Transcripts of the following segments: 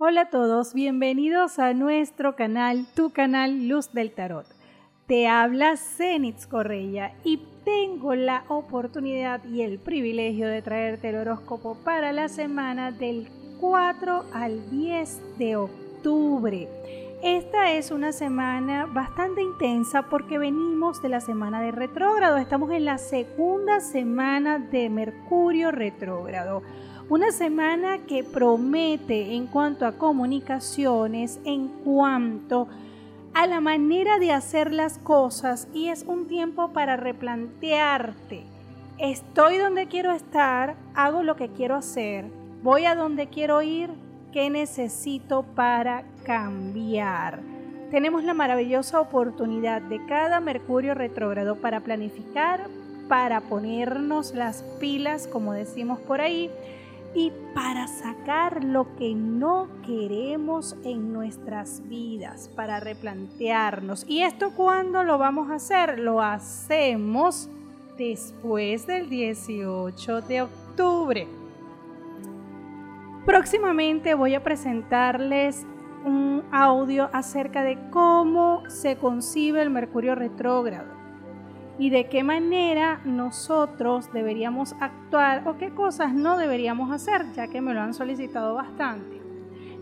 Hola a todos, bienvenidos a nuestro canal, tu canal Luz del Tarot. Te habla Zenitz Correia y tengo la oportunidad y el privilegio de traerte el horóscopo para la semana del 4 al 10 de octubre. Esta es una semana bastante intensa porque venimos de la semana de retrógrado. Estamos en la segunda semana de Mercurio retrógrado. Una semana que promete en cuanto a comunicaciones, en cuanto a la manera de hacer las cosas y es un tiempo para replantearte. Estoy donde quiero estar, hago lo que quiero hacer, voy a donde quiero ir, ¿qué necesito para cambiar? Tenemos la maravillosa oportunidad de cada Mercurio retrógrado para planificar, para ponernos las pilas, como decimos por ahí, y para sacar lo que no queremos en nuestras vidas, para replantearnos. ¿Y esto cuándo lo vamos a hacer? Lo hacemos después del 18 de octubre. Próximamente voy a presentarles un audio acerca de cómo se concibe el Mercurio retrógrado y de qué manera nosotros deberíamos actuar o qué cosas no deberíamos hacer, ya que me lo han solicitado bastante.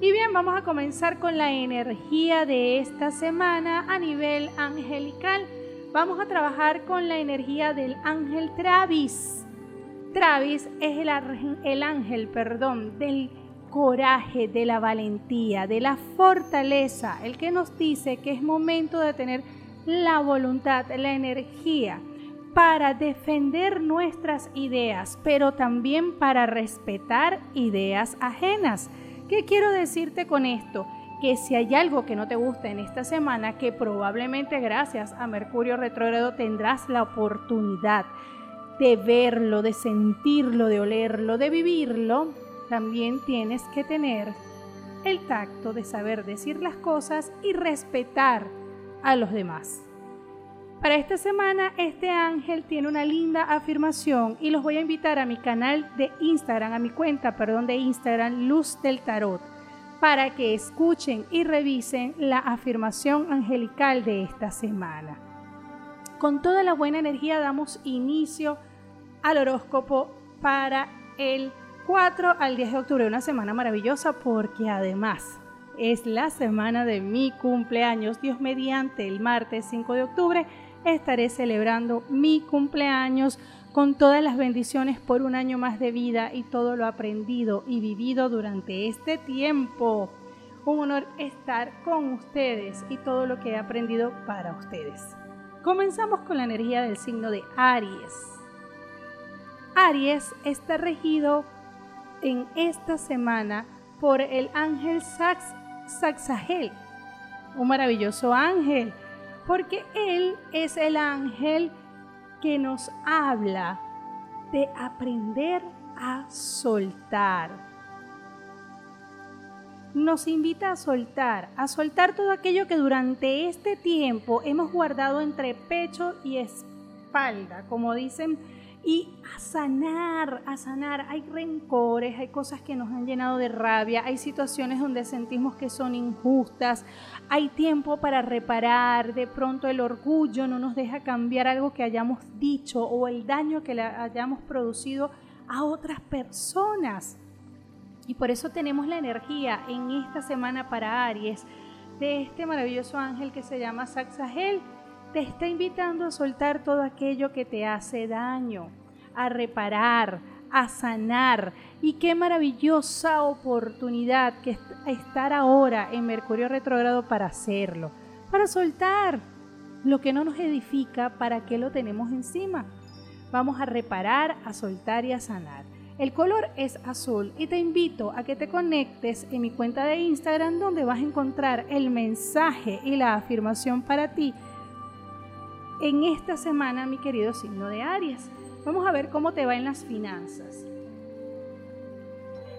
Y bien, vamos a comenzar con la energía de esta semana a nivel angelical. Vamos a trabajar con la energía del ángel Travis. Travis es el, el ángel, perdón, del coraje, de la valentía, de la fortaleza, el que nos dice que es momento de tener la voluntad, la energía para defender nuestras ideas, pero también para respetar ideas ajenas. ¿Qué quiero decirte con esto? Que si hay algo que no te gusta en esta semana, que probablemente gracias a Mercurio retrógrado tendrás la oportunidad de verlo, de sentirlo, de olerlo, de vivirlo, también tienes que tener el tacto de saber decir las cosas y respetar a los demás. Para esta semana, este ángel tiene una linda afirmación y los voy a invitar a mi canal de Instagram, a mi cuenta, perdón, de Instagram, Luz del Tarot, para que escuchen y revisen la afirmación angelical de esta semana. Con toda la buena energía damos inicio al horóscopo para el 4 al 10 de octubre, una semana maravillosa porque además es la semana de mi cumpleaños. Dios mediante el martes 5 de octubre estaré celebrando mi cumpleaños con todas las bendiciones por un año más de vida y todo lo aprendido y vivido durante este tiempo. Un honor estar con ustedes y todo lo que he aprendido para ustedes. Comenzamos con la energía del signo de Aries. Aries está regido en esta semana por el ángel Sax Saxagel, un maravilloso ángel, porque él es el ángel que nos habla de aprender a soltar. Nos invita a soltar, a soltar todo aquello que durante este tiempo hemos guardado entre pecho y espalda, como dicen y a sanar, a sanar. Hay rencores, hay cosas que nos han llenado de rabia, hay situaciones donde sentimos que son injustas, hay tiempo para reparar, de pronto el orgullo no nos deja cambiar algo que hayamos dicho o el daño que le hayamos producido a otras personas. Y por eso tenemos la energía en esta semana para Aries de este maravilloso ángel que se llama Saxagel te está invitando a soltar todo aquello que te hace daño, a reparar, a sanar. Y qué maravillosa oportunidad que estar ahora en Mercurio retrógrado para hacerlo, para soltar lo que no nos edifica, para qué lo tenemos encima. Vamos a reparar, a soltar y a sanar. El color es azul y te invito a que te conectes en mi cuenta de Instagram donde vas a encontrar el mensaje y la afirmación para ti en esta semana, mi querido signo de Aries. Vamos a ver cómo te va en las finanzas.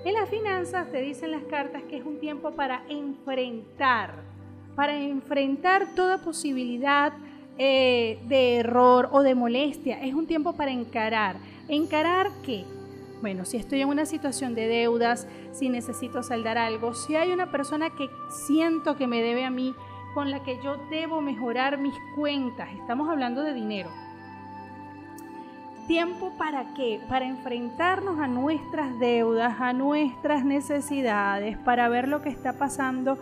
En las finanzas te dicen las cartas que es un tiempo para enfrentar, para enfrentar toda posibilidad eh, de error o de molestia. Es un tiempo para encarar. ¿Encarar qué? Bueno, si estoy en una situación de deudas, si necesito saldar algo, si hay una persona que siento que me debe a mí, con la que yo debo mejorar mis cuentas, estamos hablando de dinero. ¿Tiempo para qué? Para enfrentarnos a nuestras deudas, a nuestras necesidades, para ver lo que está pasando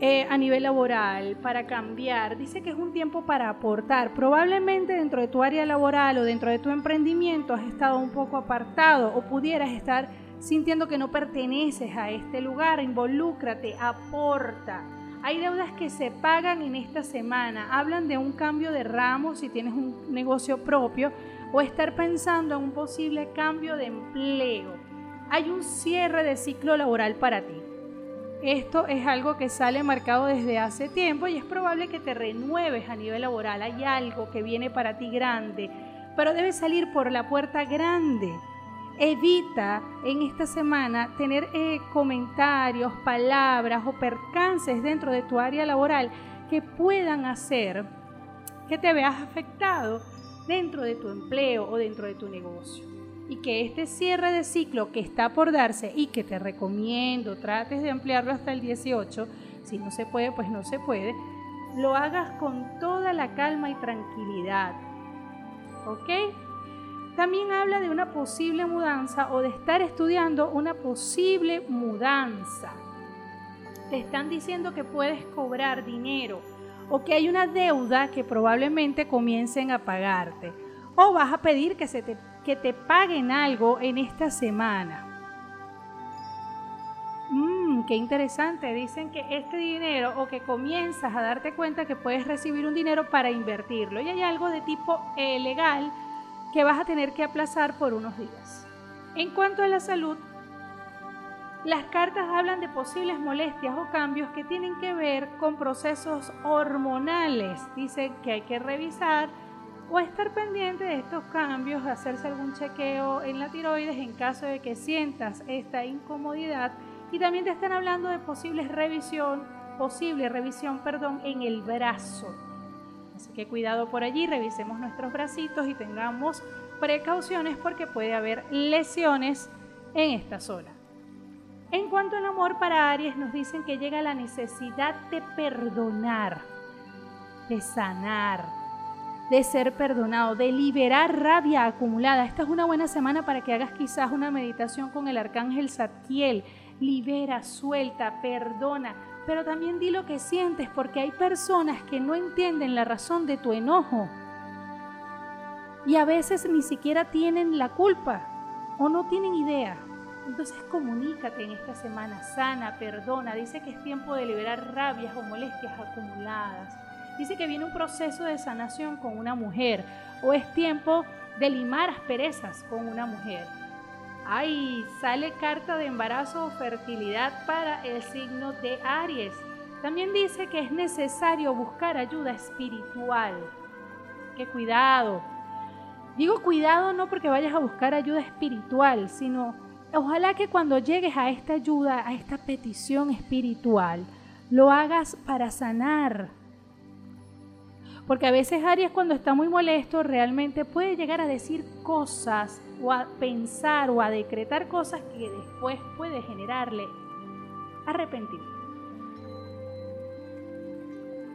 eh, a nivel laboral, para cambiar. Dice que es un tiempo para aportar. Probablemente dentro de tu área laboral o dentro de tu emprendimiento has estado un poco apartado o pudieras estar sintiendo que no perteneces a este lugar. Involúcrate, aporta. Hay deudas que se pagan en esta semana. Hablan de un cambio de ramo si tienes un negocio propio o estar pensando en un posible cambio de empleo. Hay un cierre de ciclo laboral para ti. Esto es algo que sale marcado desde hace tiempo y es probable que te renueves a nivel laboral. Hay algo que viene para ti grande, pero debes salir por la puerta grande. Evita en esta semana tener eh, comentarios, palabras o percances dentro de tu área laboral que puedan hacer que te veas afectado dentro de tu empleo o dentro de tu negocio y que este cierre de ciclo que está por darse y que te recomiendo trates de ampliarlo hasta el 18, si no se puede, pues no se puede, lo hagas con toda la calma y tranquilidad. ¿Ok? También habla de una posible mudanza o de estar estudiando una posible mudanza. Te están diciendo que puedes cobrar dinero o que hay una deuda que probablemente comiencen a pagarte. O vas a pedir que se te que te paguen algo en esta semana. Mmm, qué interesante. Dicen que este dinero o que comienzas a darte cuenta que puedes recibir un dinero para invertirlo. Y hay algo de tipo eh, legal que vas a tener que aplazar por unos días. En cuanto a la salud, las cartas hablan de posibles molestias o cambios que tienen que ver con procesos hormonales. Dicen que hay que revisar o estar pendiente de estos cambios, hacerse algún chequeo en la tiroides en caso de que sientas esta incomodidad y también te están hablando de posibles revisión, posible revisión, perdón, en el brazo. Así que cuidado por allí, revisemos nuestros bracitos y tengamos precauciones porque puede haber lesiones en esta zona. En cuanto al amor para Aries, nos dicen que llega la necesidad de perdonar, de sanar, de ser perdonado, de liberar rabia acumulada. Esta es una buena semana para que hagas quizás una meditación con el arcángel Zadkiel. Libera, suelta, perdona, pero también di lo que sientes porque hay personas que no entienden la razón de tu enojo. Y a veces ni siquiera tienen la culpa o no tienen idea. Entonces comunícate en esta semana, sana, perdona. Dice que es tiempo de liberar rabias o molestias acumuladas dice que viene un proceso de sanación con una mujer o es tiempo de limar asperezas con una mujer. Ay, sale carta de embarazo o fertilidad para el signo de Aries. También dice que es necesario buscar ayuda espiritual. Que cuidado. Digo cuidado no porque vayas a buscar ayuda espiritual, sino ojalá que cuando llegues a esta ayuda, a esta petición espiritual, lo hagas para sanar, porque a veces Aries cuando está muy molesto realmente puede llegar a decir cosas o a pensar o a decretar cosas que después puede generarle arrepentimiento.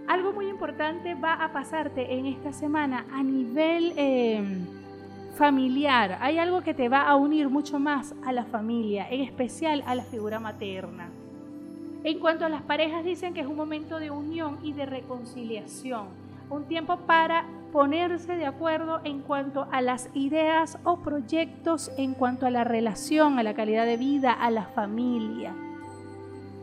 Algo muy importante va a pasarte en esta semana a nivel em, familiar. Hay algo que te va a unir mucho más a la familia, en especial a la figura materna. En cuanto a las parejas, dicen que es un momento de unión y de reconciliación un tiempo para ponerse de acuerdo en cuanto a las ideas o proyectos, en cuanto a la relación, a la calidad de vida, a la familia.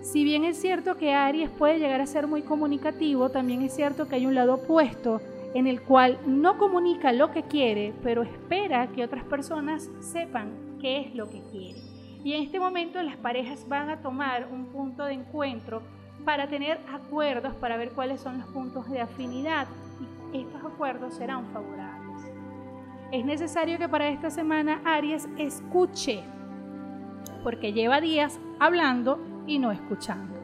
Si bien es cierto que Aries puede llegar a ser muy comunicativo, también es cierto que hay un lado opuesto en el cual no comunica lo que quiere, pero espera que otras personas sepan qué es lo que quiere. Y en este momento las parejas van a tomar un punto de encuentro para tener acuerdos, para ver cuáles son los puntos de afinidad y estos acuerdos serán favorables. Es necesario que para esta semana Aries escuche, porque lleva días hablando y no escuchando.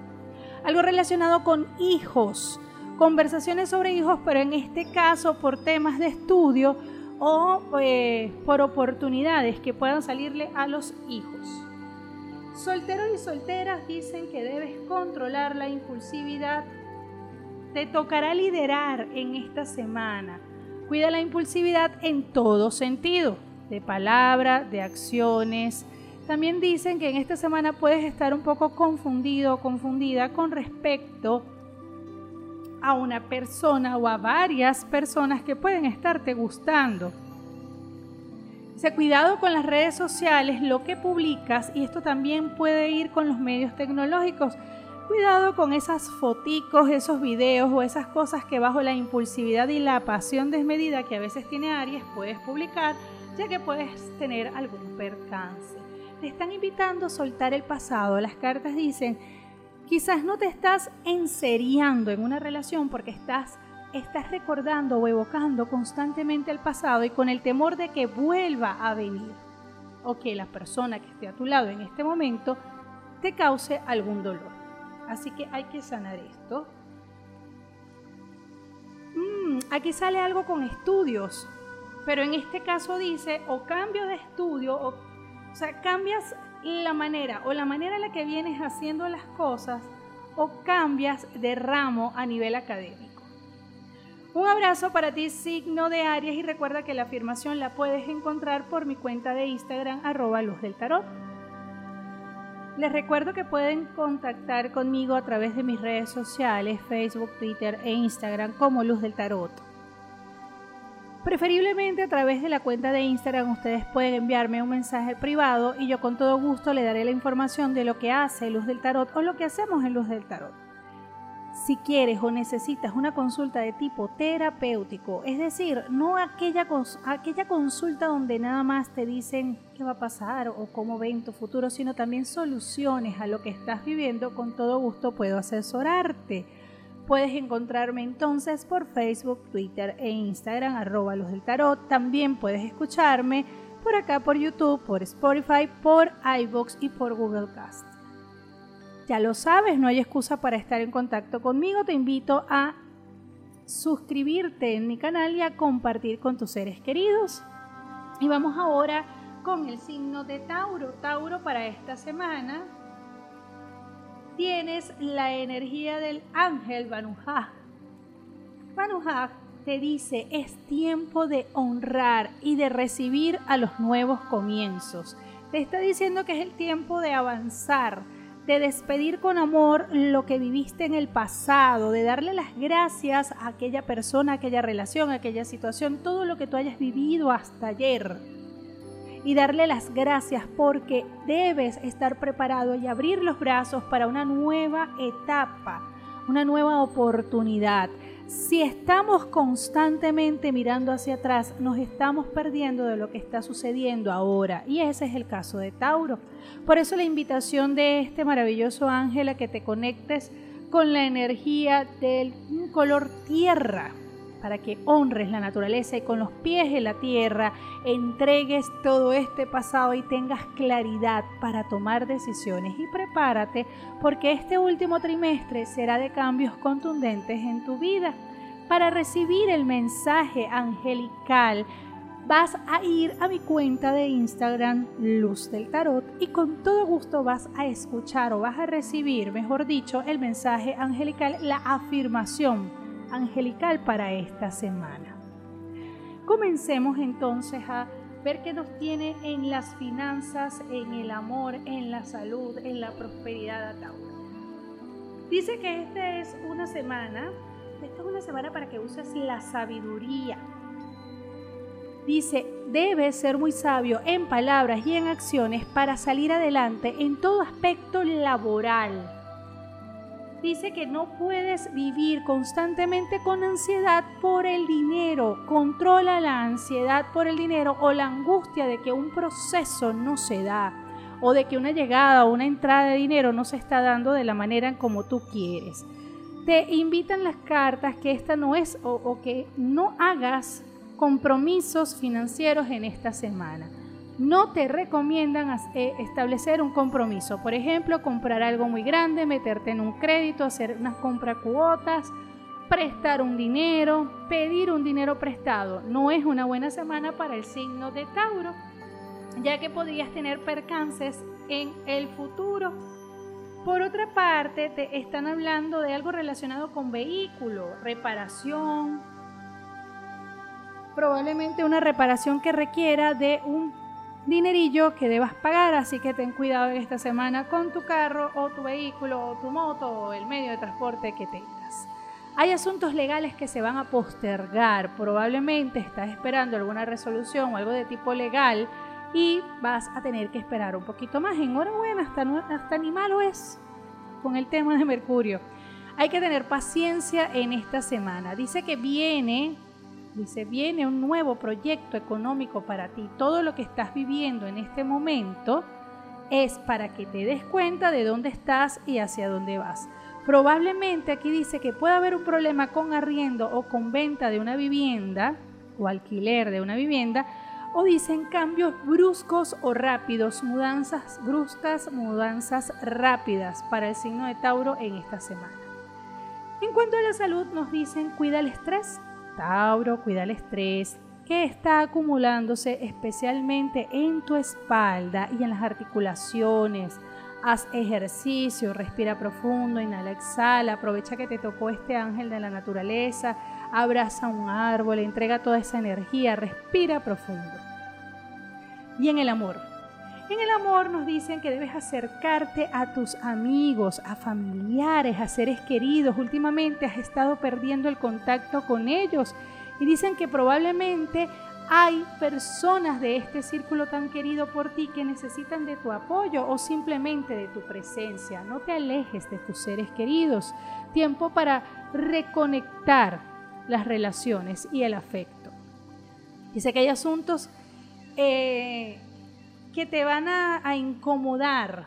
Algo relacionado con hijos, conversaciones sobre hijos, pero en este caso por temas de estudio o eh, por oportunidades que puedan salirle a los hijos. Solteros y solteras dicen que debes controlar la impulsividad. Te tocará liderar en esta semana. Cuida la impulsividad en todo sentido, de palabra, de acciones. También dicen que en esta semana puedes estar un poco confundido o confundida con respecto a una persona o a varias personas que pueden estarte gustando. Cuidado con las redes sociales, lo que publicas, y esto también puede ir con los medios tecnológicos. Cuidado con esas foticos, esos videos o esas cosas que bajo la impulsividad y la pasión desmedida que a veces tiene Aries puedes publicar, ya que puedes tener algún percance. Te están invitando a soltar el pasado. Las cartas dicen, Quizás no te estás enseriando en una relación porque estás, estás recordando o evocando constantemente el pasado y con el temor de que vuelva a venir o que la persona que esté a tu lado en este momento te cause algún dolor. Así que hay que sanar esto. Mm, aquí sale algo con estudios, pero en este caso dice o cambio de estudio o, o sea, cambias la manera o la manera en la que vienes haciendo las cosas o cambias de ramo a nivel académico. Un abrazo para ti, signo de Aries, y recuerda que la afirmación la puedes encontrar por mi cuenta de Instagram, arroba luz del tarot. Les recuerdo que pueden contactar conmigo a través de mis redes sociales, Facebook, Twitter e Instagram como Luz del Tarot. Preferiblemente a través de la cuenta de Instagram ustedes pueden enviarme un mensaje privado y yo con todo gusto le daré la información de lo que hace Luz del Tarot o lo que hacemos en Luz del Tarot. Si quieres o necesitas una consulta de tipo terapéutico, es decir, no aquella, aquella consulta donde nada más te dicen qué va a pasar o cómo ven tu futuro, sino también soluciones a lo que estás viviendo, con todo gusto puedo asesorarte Puedes encontrarme entonces por Facebook, Twitter e Instagram, arroba los del tarot. También puedes escucharme por acá por YouTube, por Spotify, por iVoox y por Google Cast. Ya lo sabes, no hay excusa para estar en contacto conmigo. Te invito a suscribirte en mi canal y a compartir con tus seres queridos. Y vamos ahora con el signo de Tauro. Tauro para esta semana tienes la energía del ángel Banuja. Banuja te dice, es tiempo de honrar y de recibir a los nuevos comienzos. Te está diciendo que es el tiempo de avanzar, de despedir con amor lo que viviste en el pasado, de darle las gracias a aquella persona, aquella relación, aquella situación, todo lo que tú hayas vivido hasta ayer y darle las gracias porque debes estar preparado y abrir los brazos para una nueva etapa, una nueva oportunidad. Si estamos constantemente mirando hacia atrás, nos estamos perdiendo de lo que está sucediendo ahora. Y ese es el caso de Tauro. Por eso la invitación de este maravilloso ángel a que te conectes con la energía del color tierra, para que honres la naturaleza y con los pies en la tierra entregues todo este pasado y tengas claridad para tomar decisiones y prepárate porque este último trimestre será de cambios contundentes en tu vida. Para recibir el mensaje angelical vas a ir a mi cuenta de Instagram Luz del Tarot y con todo gusto vas a escuchar o vas a recibir, mejor dicho, el mensaje angelical, la afirmación angelical para esta semana. Comencemos entonces a ver qué nos tiene en las finanzas, en el amor, en la salud, en la prosperidad a. Dice que esta es una semana, esta es una semana para que uses la sabiduría. Dice, debes ser muy sabio en palabras y en acciones para salir adelante en todo aspecto laboral dice que no puedes vivir constantemente con ansiedad por el dinero. Controla la ansiedad por el dinero o la angustia de que un proceso no se da o de que una llegada o una entrada de dinero no se está dando de la manera en como tú quieres. Te invitan las cartas que esta no es o, o que no hagas compromisos financieros en esta semana no te recomiendan eh, establecer un compromiso. Por ejemplo, comprar algo muy grande, meterte en un crédito, hacer unas compra cuotas. prestar un dinero, pedir un dinero prestado. No es una buena semana para el signo de Tauro, ya que podrías tener percances en el futuro. Por otra parte, te están hablando de algo relacionado con vehículo, reparación, probablemente una reparación que requiera de un dinerillo que debas pagar, así que ten cuidado en esta semana con tu carro o tu vehículo o tu moto o el medio de transporte que tengas. Hay asuntos legales que se van a postergar, probablemente estás esperando alguna resolución o algo de tipo legal y vas a tener que esperar un poquito más. Enhorabuena, hasta, hasta ni malo es con el tema de Mercurio. Hay que tener paciencia en esta semana. Dice que viene Dice, viene un nuevo proyecto económico para ti. Todo lo que estás viviendo en este momento es para que te des cuenta de dónde estás y hacia dónde vas. Probablemente aquí dice que puede haber un problema con arriendo o con venta de una vivienda o alquiler de una vivienda o dicen cambios bruscos o rápidos, mudanzas bruscas, mudanzas rápidas para el signo de Tauro en esta semana. En cuanto a la salud, nos dicen cuida el estrés, Tauro, cuida el estrés que está acumulándose especialmente en tu espalda y en las articulaciones. Haz ejercicio, respira profundo, inhala, exhala, aprovecha que te tocó este ángel de la naturaleza, abraza un árbol, entrega toda esa energía, respira profundo. Y en el amor, en el amor nos dicen que debes acercarte a tus amigos, a familiares, a seres queridos. Últimamente has estado perdiendo el contacto con ellos y dicen que probablemente hay personas de este círculo tan querido por ti que necesitan de tu apoyo o simplemente de tu presencia. No te alejes de tus seres queridos. Tiempo para reconectar las relaciones y el afecto. Dice que hay asuntos eh, que te van a, incomodar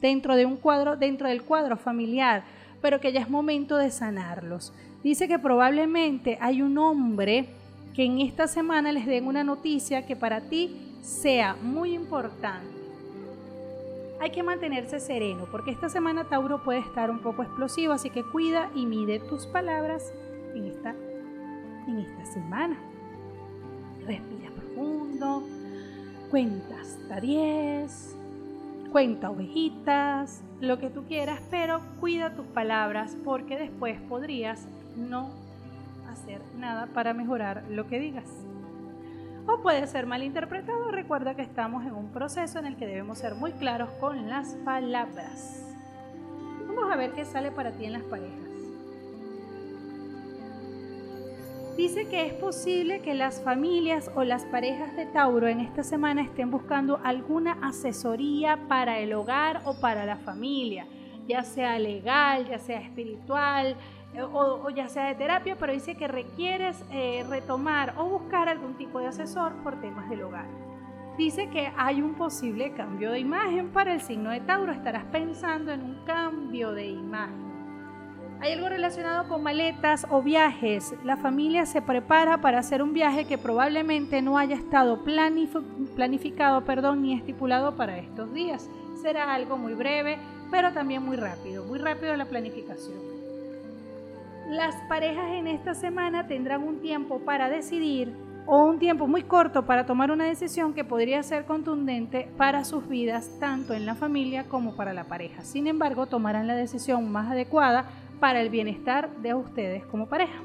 dentro de un cuadro, dentro del cuadro familiar, pero que ya es momento de sanarlos. Dice que probablemente hay un hombre que en esta semana les den una noticia que para ti sea muy importante. Hay que mantenerse sereno porque esta semana Tauro puede estar un poco explosivo, así que cuida y mide tus palabras en esta, en esta semana. Respira profundo cuenta hasta 10, cuenta ovejitas, lo que tú quieras, pero cuida tus palabras porque después podrías no hacer nada para mejorar lo que digas. O puede ser malinterpretado, recuerda que estamos en un proceso en el que debemos ser muy claros con las palabras. Vamos a ver qué sale para ti en las parejas. Dice que es posible que las familias o las parejas de Tauro en esta semana estén buscando alguna asesoría para el hogar o para la familia, ya sea legal, ya sea espiritual eh, o, ya sea de terapia, pero dice que requieres eh, retomar o buscar algún tipo de asesor por temas del hogar. Dice que hay un posible cambio de imagen para el signo de Tauro, estarás pensando en un cambio de imagen hay algo relacionado con maletas o viajes. La familia se prepara para hacer un viaje que probablemente no haya estado planificado perdón, ni estipulado para estos días. Será algo muy breve, pero también muy rápido, muy rápido la planificación. Las parejas en esta semana tendrán un tiempo para decidir o un tiempo muy corto para tomar una decisión que podría ser contundente para sus vidas, tanto en la familia como para la pareja. Sin embargo, tomarán la decisión más adecuada para el bienestar de ustedes como pareja.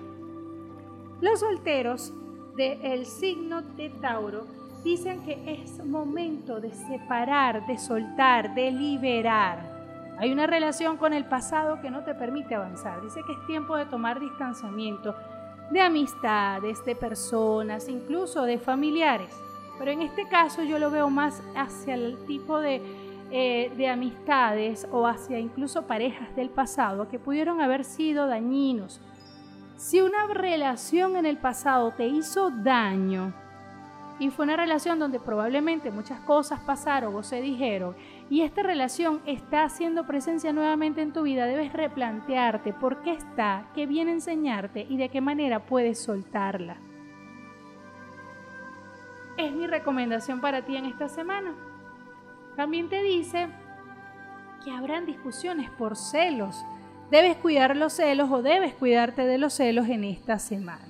Los solteros del signo de Tauro dicen que es momento de separar, de soltar, de liberar. Hay una relación con el pasado que no te permite avanzar. Dice que es tiempo de tomar distanciamiento de amistades, de personas, incluso de familiares. Pero en este caso yo lo veo más hacia el tipo de eh, de amistades o hacia incluso parejas del pasado que pudieron haber sido dañinos. Si una relación en el pasado te hizo daño y fue una relación donde probablemente muchas cosas pasaron o se dijeron y esta relación está haciendo presencia nuevamente en tu vida, debes replantearte por qué está, qué viene a enseñarte y de qué manera puedes soltarla. Es mi recomendación para ti en esta semana. También te dice que habrán discusiones por celos, Debes cuidar los celos o debes cuidarte de los celos en esta semana.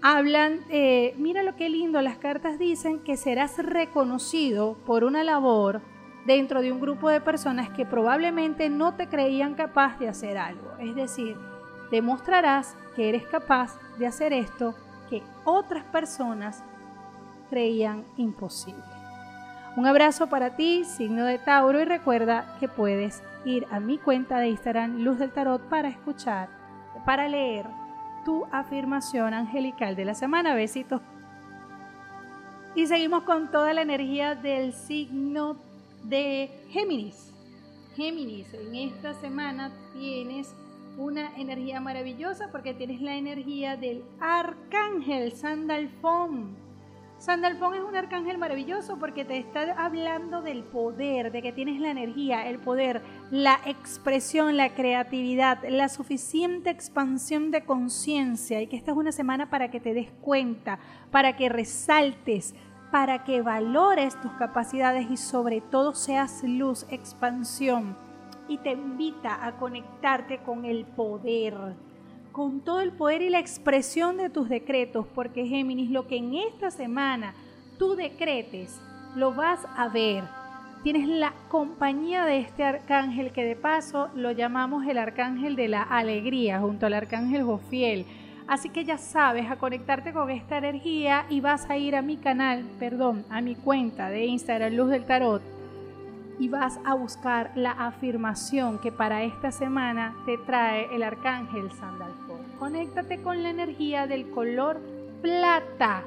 Hablan, eh, mira lo que lindo, las cartas dicen que serás reconocido por una labor dentro de un grupo de personas que probablemente no te creían capaz de hacer algo. Es decir, demostrarás que eres capaz de hacer esto que otras personas creían imposible. Un abrazo para ti, signo de Tauro, y recuerda que puedes ir a mi cuenta de Instagram, Luz del Tarot, para escuchar, para leer tu afirmación angelical de la semana. Besitos. Y seguimos con toda la energía del signo de Géminis. Géminis, en esta semana tienes una energía maravillosa porque tienes la energía del arcángel Sandalfón. Sandalfón es un arcángel maravilloso porque te está hablando del poder, de que tienes la energía, el poder, la expresión, la creatividad, la suficiente expansión de conciencia y que esta es una semana para que te des cuenta, para que resaltes, para que valores tus capacidades y sobre todo seas luz, expansión. Y te invita a conectarte con el poder, con todo el poder y la expresión de tus decretos, porque Géminis, lo que en esta semana tú decretes, lo vas a ver. Tienes la compañía de este arcángel que de paso lo llamamos el arcángel de la alegría junto al arcángel Jofiel Así que ya sabes, a conectarte con esta energía y vas a ir a mi canal, perdón, a mi cuenta de Instagram Luz del Tarot y vas a buscar la afirmación que para esta semana te trae el arcángel Sandalfo. Conéctate con la energía del color plata.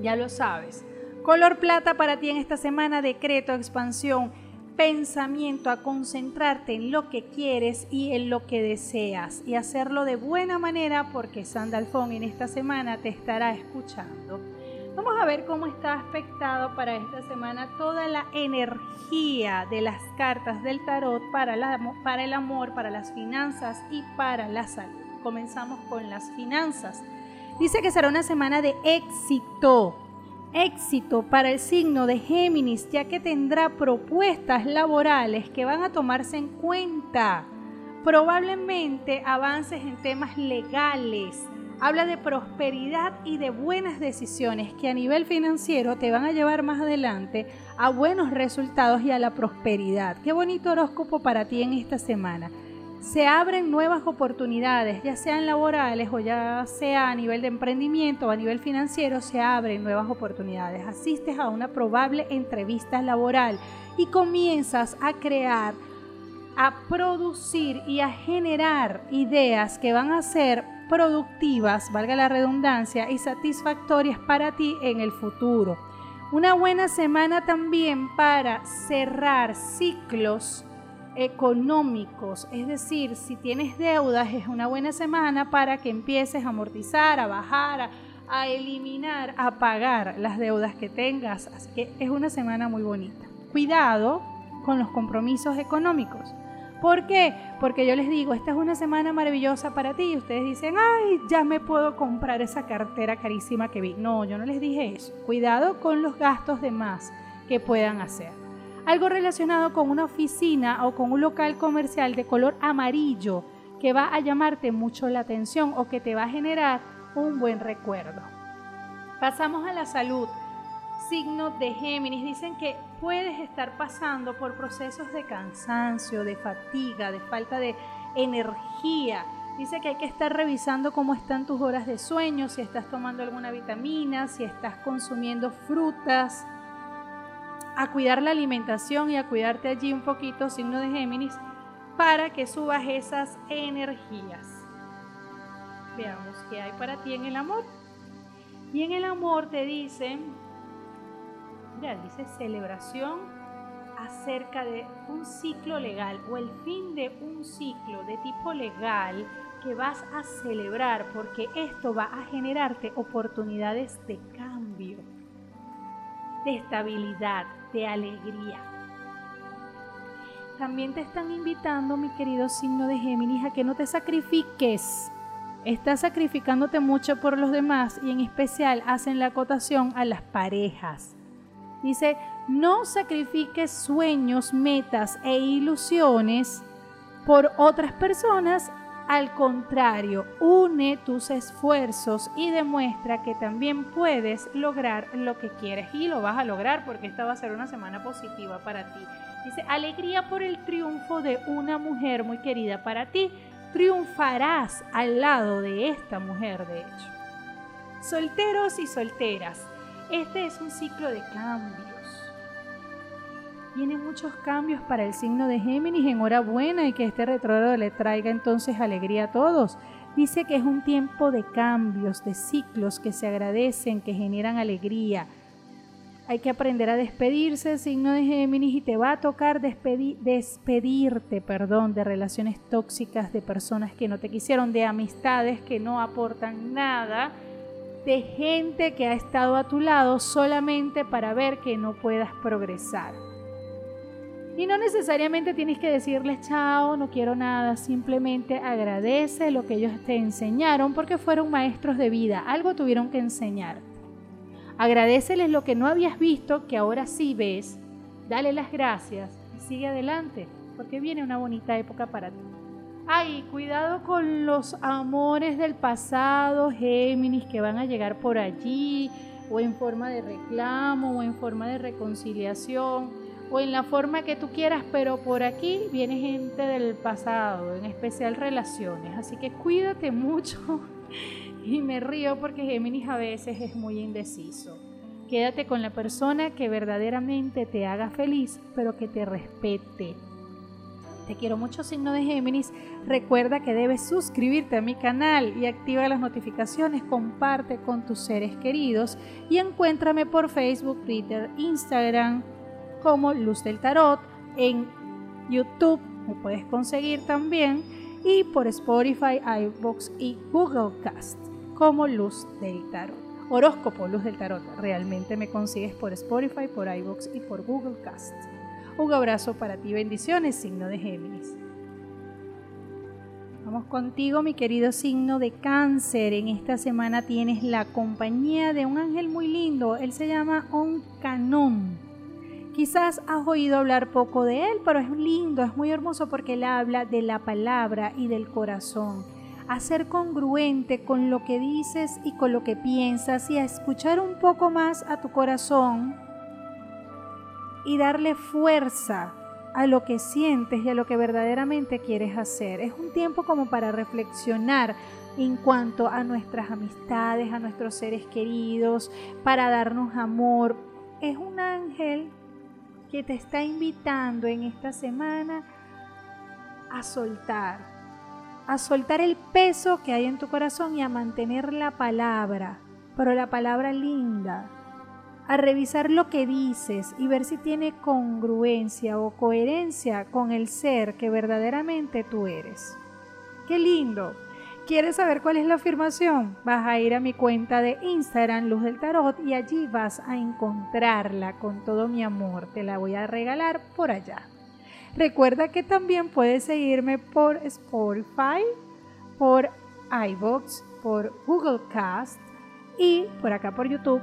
Ya lo sabes. Color plata para ti en esta semana, decreto, expansión pensamiento a concentrarte en lo que quieres y en lo que deseas y hacerlo de buena manera porque Sandalfón en esta semana te estará escuchando. Vamos a ver cómo está aspectado para esta semana toda la energía de las cartas del tarot para, para el amor, para las finanzas y para la salud. Comenzamos con las finanzas. Dice que será una semana de éxito éxito para el signo de Géminis, ya que tendrá propuestas laborales que van a tomarse en cuenta. Probablemente avances en temas legales. Habla de prosperidad y de buenas decisiones que a nivel financiero te van a llevar más adelante a buenos resultados y a la prosperidad. Qué bonito horóscopo para ti en esta semana se abren nuevas oportunidades, ya sean laborales o ya sea a nivel de emprendimiento o a nivel financiero, se abren nuevas oportunidades. Asistes a una probable entrevista laboral y comienzas a crear, a producir y a generar ideas que van a ser productivas, valga la redundancia, y satisfactorias para ti en el futuro. Una buena semana también para cerrar ciclos económicos, es decir, si tienes deudas es una buena semana para que empieces a amortizar, a bajar, a, eliminar, a pagar las deudas que tengas. Así que es una semana muy bonita. Cuidado con los compromisos económicos. ¿Por qué? Porque yo les digo, esta es una semana maravillosa para ti y ustedes dicen, ay, ya me puedo comprar esa cartera carísima que vi. No, yo no les dije eso. Cuidado con los gastos de más que puedan hacer algo relacionado con una oficina o con un local comercial de color amarillo que va a llamarte mucho la atención o que te va a generar un buen recuerdo. Pasamos a la salud. Signo de Géminis. Dicen que puedes estar pasando por procesos de cansancio, de fatiga, de falta de energía. Dice que hay que estar revisando cómo están tus horas de sueño, si estás tomando alguna vitamina, si estás consumiendo frutas, a cuidar la alimentación y a cuidarte allí un poquito, signo de Géminis, para que subas esas energías. Veamos qué hay para ti en el amor. Y en el amor te dicen, mira, dice celebración acerca de un ciclo legal o el fin de un ciclo de tipo legal que vas a celebrar porque esto va a generarte oportunidades de cambio, de estabilidad, de alegría. También te están invitando, mi querido signo de Géminis, a que no te sacrifiques. Estás sacrificándote mucho por los demás y en especial hacen la acotación a las parejas. Dice, no sacrifiques sueños, metas e ilusiones por otras personas. Al contrario, une tus esfuerzos y demuestra que también puedes lograr lo que quieres y lo vas a lograr porque esta va a ser una semana positiva para ti. Dice, alegría por el triunfo de una mujer muy querida para ti. Triunfarás al lado de esta mujer, de hecho. Solteros y solteras, este es un ciclo de cambios. Vienen muchos cambios para el signo de Géminis. Enhorabuena y que este retrógrado le traiga entonces alegría a todos. Dice que es un tiempo de cambios, de ciclos que se agradecen, que generan alegría. Hay que aprender a despedirse, signo de Géminis, y te va a tocar despedirte, perdón, de relaciones tóxicas, de personas que no te quisieron, de amistades que no aportan nada, de gente que ha estado a tu lado solamente para ver que no puedas progresar. Y no necesariamente tienes que decirles chao, no quiero nada, simplemente agradece lo que ellos te enseñaron porque fueron maestros de vida, algo tuvieron que enseñar. Agradeceles lo que no habías visto, que ahora sí ves, dale las gracias y sigue adelante, porque viene una bonita época para ti. Ay, cuidado con los amores del pasado, Géminis, que van a llegar por allí, o en forma de reclamo, o en forma de reconciliación o en la forma que tú quieras, pero por aquí viene gente del pasado, en especial relaciones. Así que cuídate mucho y me río porque Géminis a veces es muy indeciso. Quédate con la persona que verdaderamente te haga feliz, pero que te respete. Te quiero mucho, signo de Géminis. Recuerda que debes suscribirte a mi canal y activa las notificaciones. Comparte con tus seres queridos y encuéntrame por Facebook, Twitter, Instagram, como Luz del Tarot. En YouTube me puedes conseguir también y por Spotify, iVoox y Google Cast como Luz del Tarot. Horóscopo Luz del Tarot. Realmente me consigues por Spotify, por iVoox y por Google Cast. Un abrazo para ti, bendiciones, signo de Géminis. Vamos contigo, mi querido signo de cáncer. En esta semana tienes la compañía de un ángel muy lindo. Él se llama Oncanon Quizás has oído hablar poco de él, pero es lindo, es muy hermoso porque él habla de la palabra y del corazón. A ser congruente con lo que dices y con lo que piensas y a escuchar un poco más a tu corazón y darle fuerza a lo que sientes y a lo que verdaderamente quieres hacer. Es un tiempo como para reflexionar en cuanto a nuestras amistades, a nuestros seres queridos, para darnos amor. Es un ángel que te está invitando en esta semana a soltar, a soltar el peso que hay en tu corazón y a mantener la palabra, pero la palabra linda, a revisar lo que dices y ver si tiene congruencia o coherencia con el ser que verdaderamente tú eres. Qué lindo ¿Quieres saber cuál es la afirmación? Vas a ir a mi cuenta de Instagram, Luz del Tarot, y allí vas a encontrarla con todo mi amor. Te la voy a regalar por allá. Recuerda que también puedes seguirme por Spotify, por iBox, por Google Cast y por acá por YouTube,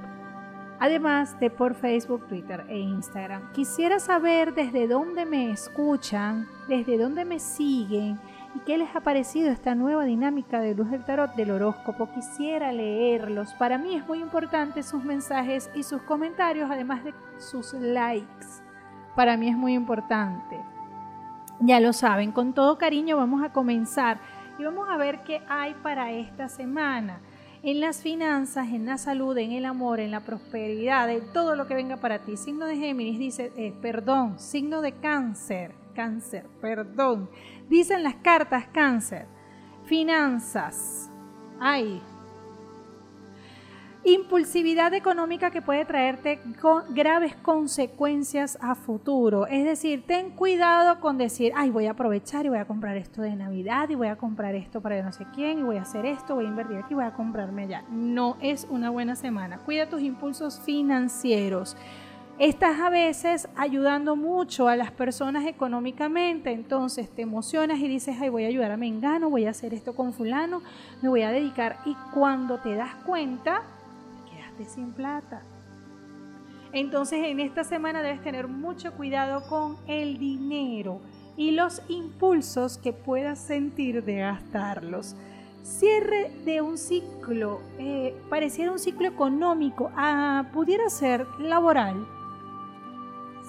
además de por Facebook, Twitter e Instagram. Quisiera saber desde dónde me escuchan, desde dónde me siguen ¿Y qué les ha parecido esta nueva dinámica de Luz del Tarot del horóscopo? Quisiera leerlos. Para mí es muy importante sus mensajes y sus comentarios, además de sus likes. Para mí es muy importante. Ya lo saben, con todo cariño vamos a comenzar y vamos a ver qué hay para esta semana. En las finanzas, en la salud, en el amor, en la prosperidad, en todo lo que venga para ti. Signo de Géminis dice, eh, perdón, signo de cáncer cáncer, perdón. Dicen las cartas cáncer. Finanzas. Ay. Impulsividad económica que puede traerte graves consecuencias a futuro. Es decir, ten cuidado con decir, ay, voy a aprovechar y voy a comprar esto de Navidad y voy a comprar esto para no sé quién y voy a hacer esto, voy a invertir aquí, voy a comprarme allá. No es una buena semana. Cuida tus impulsos financieros estás a veces ayudando mucho a las personas económicamente, entonces te emocionas y dices, ay, voy a ayudar a Mengano, voy a hacer esto con fulano, me voy a dedicar. Y cuando te das cuenta, quedaste sin plata. Entonces en esta semana debes tener mucho cuidado con el dinero y los impulsos que puedas sentir de gastarlos. Cierre de un ciclo, eh, pareciera un ciclo económico, ah, pudiera ser laboral.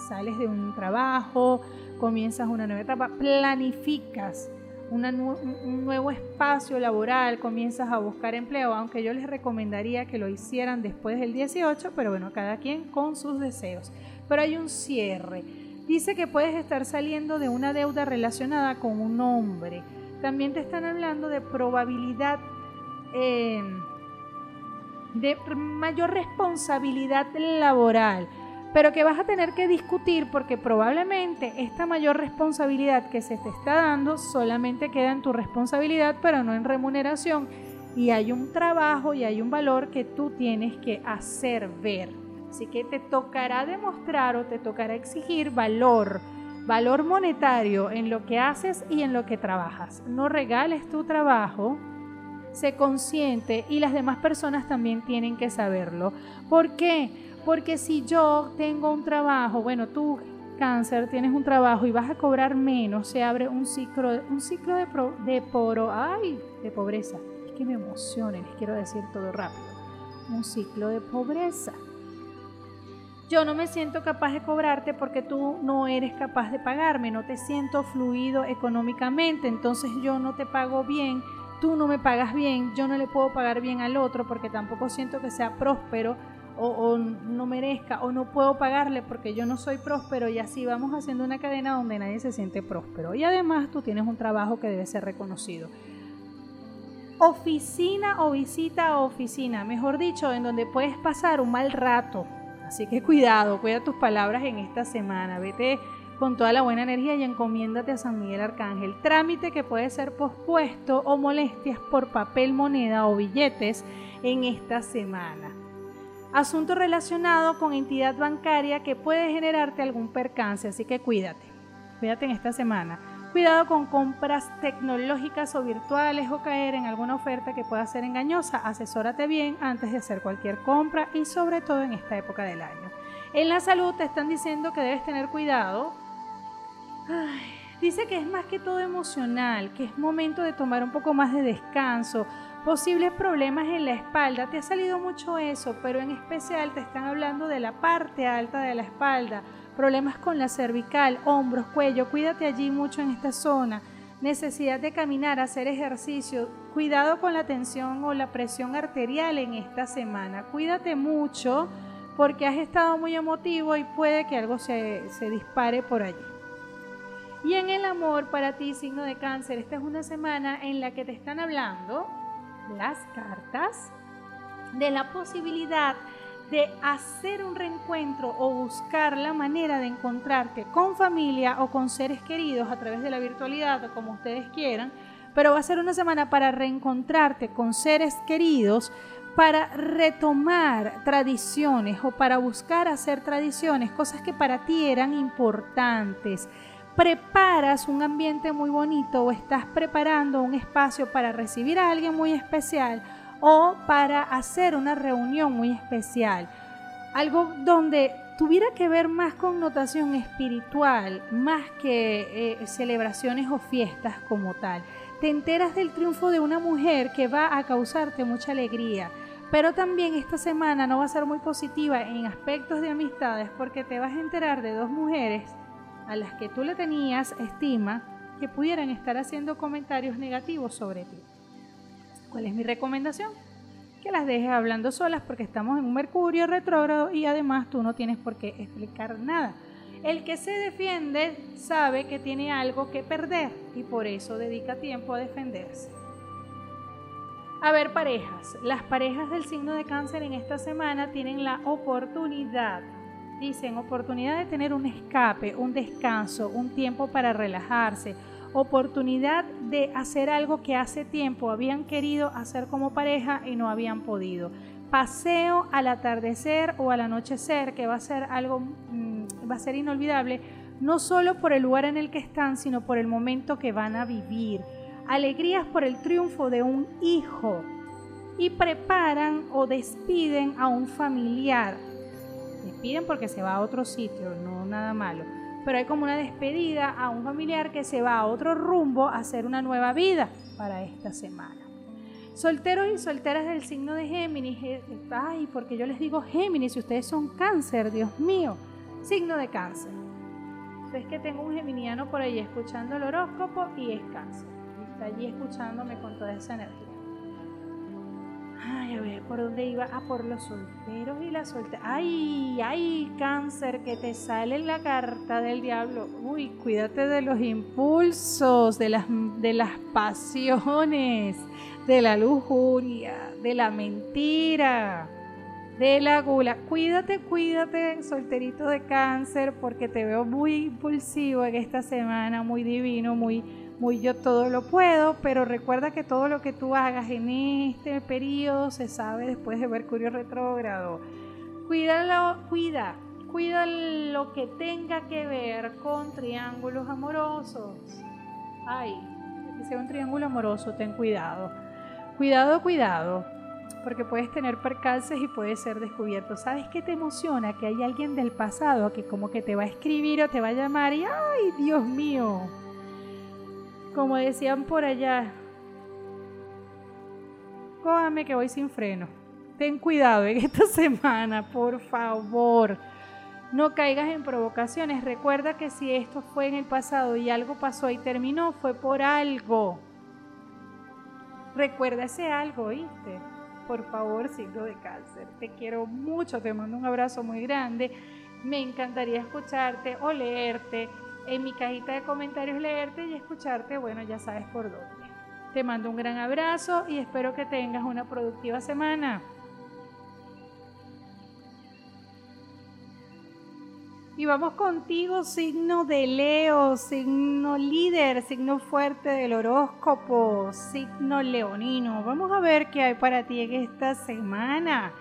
Sales de un trabajo, comienzas una nueva etapa, planificas un nuevo espacio laboral, comienzas a buscar empleo, aunque yo les recomendaría que lo hicieran después del 18, pero bueno, cada quien con sus deseos. Pero hay un cierre. Dice que puedes estar saliendo de una deuda relacionada con un hombre. También te están hablando de probabilidad eh, de mayor responsabilidad laboral pero que vas a tener que discutir porque probablemente esta mayor responsabilidad que se te está dando solamente queda en tu responsabilidad, pero no en remuneración. Y hay un trabajo y hay un valor que tú tienes que hacer ver. Así que te tocará demostrar o te tocará exigir valor, valor monetario en lo que haces y en lo que trabajas. No regales tu trabajo, sé consciente y las demás personas también tienen que saberlo. ¿Por qué? Porque si yo tengo un trabajo, bueno, tú cáncer tienes un trabajo y vas a cobrar menos, se abre un ciclo, un ciclo de, de poro, ay, de pobreza. Es que me emociona, les quiero decir todo rápido. Un ciclo de pobreza. Yo no me siento capaz de cobrarte porque tú no eres capaz de pagarme, no te siento fluido económicamente, entonces yo no te pago bien, tú no me pagas bien, yo no le puedo pagar bien al otro porque tampoco siento que sea próspero o, no merezca o no puedo pagarle porque yo no soy próspero y así vamos haciendo una cadena donde nadie se siente próspero. Y además tú tienes un trabajo que debe ser reconocido. Oficina o visita a oficina, mejor dicho, en donde puedes pasar un mal rato. Así que cuidado, cuida tus palabras en esta semana. Vete con toda la buena energía y encomiéndate a San Miguel Arcángel. Trámite que puede ser pospuesto o molestias por papel, moneda o billetes en esta semana asunto relacionado con entidad bancaria que puede generarte algún percance, así que cuídate, cuídate en esta semana. Cuidado con compras tecnológicas o virtuales o caer en alguna oferta que pueda ser engañosa. Asesórate bien antes de hacer cualquier compra y sobre todo en esta época del año. En la salud te están diciendo que debes tener cuidado. dice que es más que todo emocional, que es momento de tomar un poco más de descanso, Posibles problemas en la espalda, te ha salido mucho eso, pero en especial te están hablando de la parte alta de la espalda, problemas con la cervical, hombros, cuello, cuídate allí mucho en esta zona, necesidad de caminar, hacer ejercicio, cuidado con la tensión o la presión arterial en esta semana, cuídate mucho porque has estado muy emotivo y puede que algo se, se dispare por allí. Y en el amor para ti, signo de cáncer, esta es una semana en la que te están hablando las cartas de la posibilidad de hacer un reencuentro o buscar la manera de encontrarte con familia o con seres queridos a través de la virtualidad o como ustedes quieran, pero va a ser una semana para reencontrarte con seres queridos, para retomar tradiciones o para buscar hacer tradiciones, cosas que para ti eran importantes preparas un ambiente muy bonito o estás preparando un espacio para recibir a alguien muy especial o para hacer una reunión muy especial. Algo donde tuviera que ver más connotación espiritual, más que eh, celebraciones o fiestas como tal. Te enteras del triunfo de una mujer que va a causarte mucha alegría. Pero también esta semana no va a ser muy positiva en aspectos de amistades porque te vas a enterar de dos mujeres a las que tú le tenías estima que pudieran estar haciendo comentarios negativos sobre ti. ¿Cuál es mi recomendación? Que las dejes hablando solas porque estamos en un Mercurio retrógrado y además tú no tienes por qué explicar nada. El que se defiende sabe que tiene algo que perder y por eso dedica tiempo a defenderse. A ver, parejas. Las parejas del signo de cáncer en esta semana tienen la oportunidad dicen oportunidad de tener un escape, un descanso, un tiempo para relajarse, oportunidad de hacer algo que hace tiempo habían querido hacer como pareja y no habían podido. Paseo al atardecer o al anochecer, que va a ser algo, mm, va a ser inolvidable, no solo por el lugar en el que están, sino por el momento que van a vivir. Alegrías por el triunfo de un hijo y preparan o despiden a un familiar piden porque se va a otro sitio, no nada malo. pero hay como una despedida a un familiar que se va a otro rumbo a hacer una nueva vida para esta semana. Solteros y solteras del signo de Géminis, eh, ay, porque yo les digo Géminis, si ustedes son cáncer, Dios mío, signo de cáncer. Es que tengo un geminiano por ahí escuchando el horóscopo y es cáncer. Está allí escuchándome con toda esa energía. Ay, a ver, ¿por dónde iba? Ah, por los solteros y las solteras. Ay, ay, cáncer, que te sale en la carta del diablo. Uy, cuídate de los impulsos, de las, de las pasiones, de la lujuria, de la mentira de la gula. Cuídate, cuídate, solterito de cáncer, porque te veo muy impulsivo en esta semana, muy divino, muy, muy yo todo lo puedo, pero recuerda que todo lo que tú hagas en este periodo se sabe después de Mercurio retrógrado. Cuídalo, cuida, cuida lo que tenga que ver con triángulos amorosos. Ay, que sea un triángulo amoroso, ten cuidado. Cuidado, cuidado porque puedes tener percances y puedes ser descubierto. ¿Sabes qué te emociona? Que hay alguien del pasado que como que te va a escribir o te va a llamar y ¡ay, Dios mío! Como decían por allá, cójame que voy sin freno. Ten cuidado en esta semana, por favor. No caigas en provocaciones. Recuerda que si esto fue en el pasado y algo pasó y terminó, fue por algo. Recuerda ese algo, ¿oíste? por favor, signo de cáncer. Te quiero mucho, te mando un abrazo muy grande. Me encantaría escucharte o leerte. En mi cajita de comentarios leerte y escucharte, bueno, ya sabes por dónde. Te mando un gran abrazo y espero que tengas una productiva semana. Y vamos contigo, signo de Leo, signo líder, signo fuerte del horóscopo, signo leonino. Vamos a ver qué hay para ti en esta semana.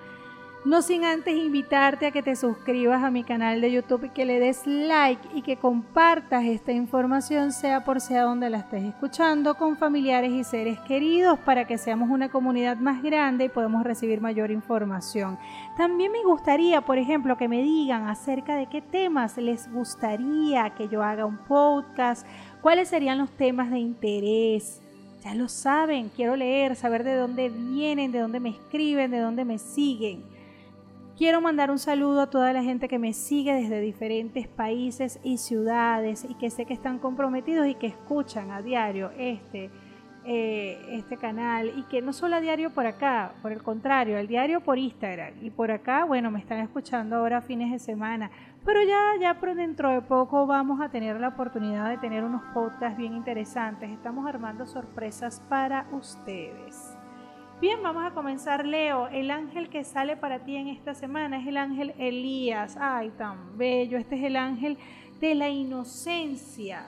No sin antes invitarte a que te suscribas a mi canal de YouTube y que le des like y que compartas esta información, sea por sea donde la estés escuchando, con familiares y seres queridos, para que seamos una comunidad más grande y podamos recibir mayor información. También me gustaría, por ejemplo, que me digan acerca de qué temas les gustaría que yo haga un podcast, cuáles serían los temas de interés. Ya lo saben, quiero leer, saber de dónde vienen, de dónde me escriben, de dónde me siguen. Quiero mandar un saludo a toda la gente que me sigue desde diferentes países y ciudades y que sé que están comprometidos y que escuchan a diario este, eh, este canal y que no solo a diario por acá, por el contrario, al diario por Instagram y por acá, bueno, me están escuchando ahora fines de semana, pero ya, ya por dentro de poco vamos a tener la oportunidad de tener unos podcasts bien interesantes. Estamos armando sorpresas para ustedes. Bien, vamos a comenzar, Leo. El ángel que sale para ti en esta semana es el ángel Elías. Ay, tan bello. Este es el ángel de la inocencia.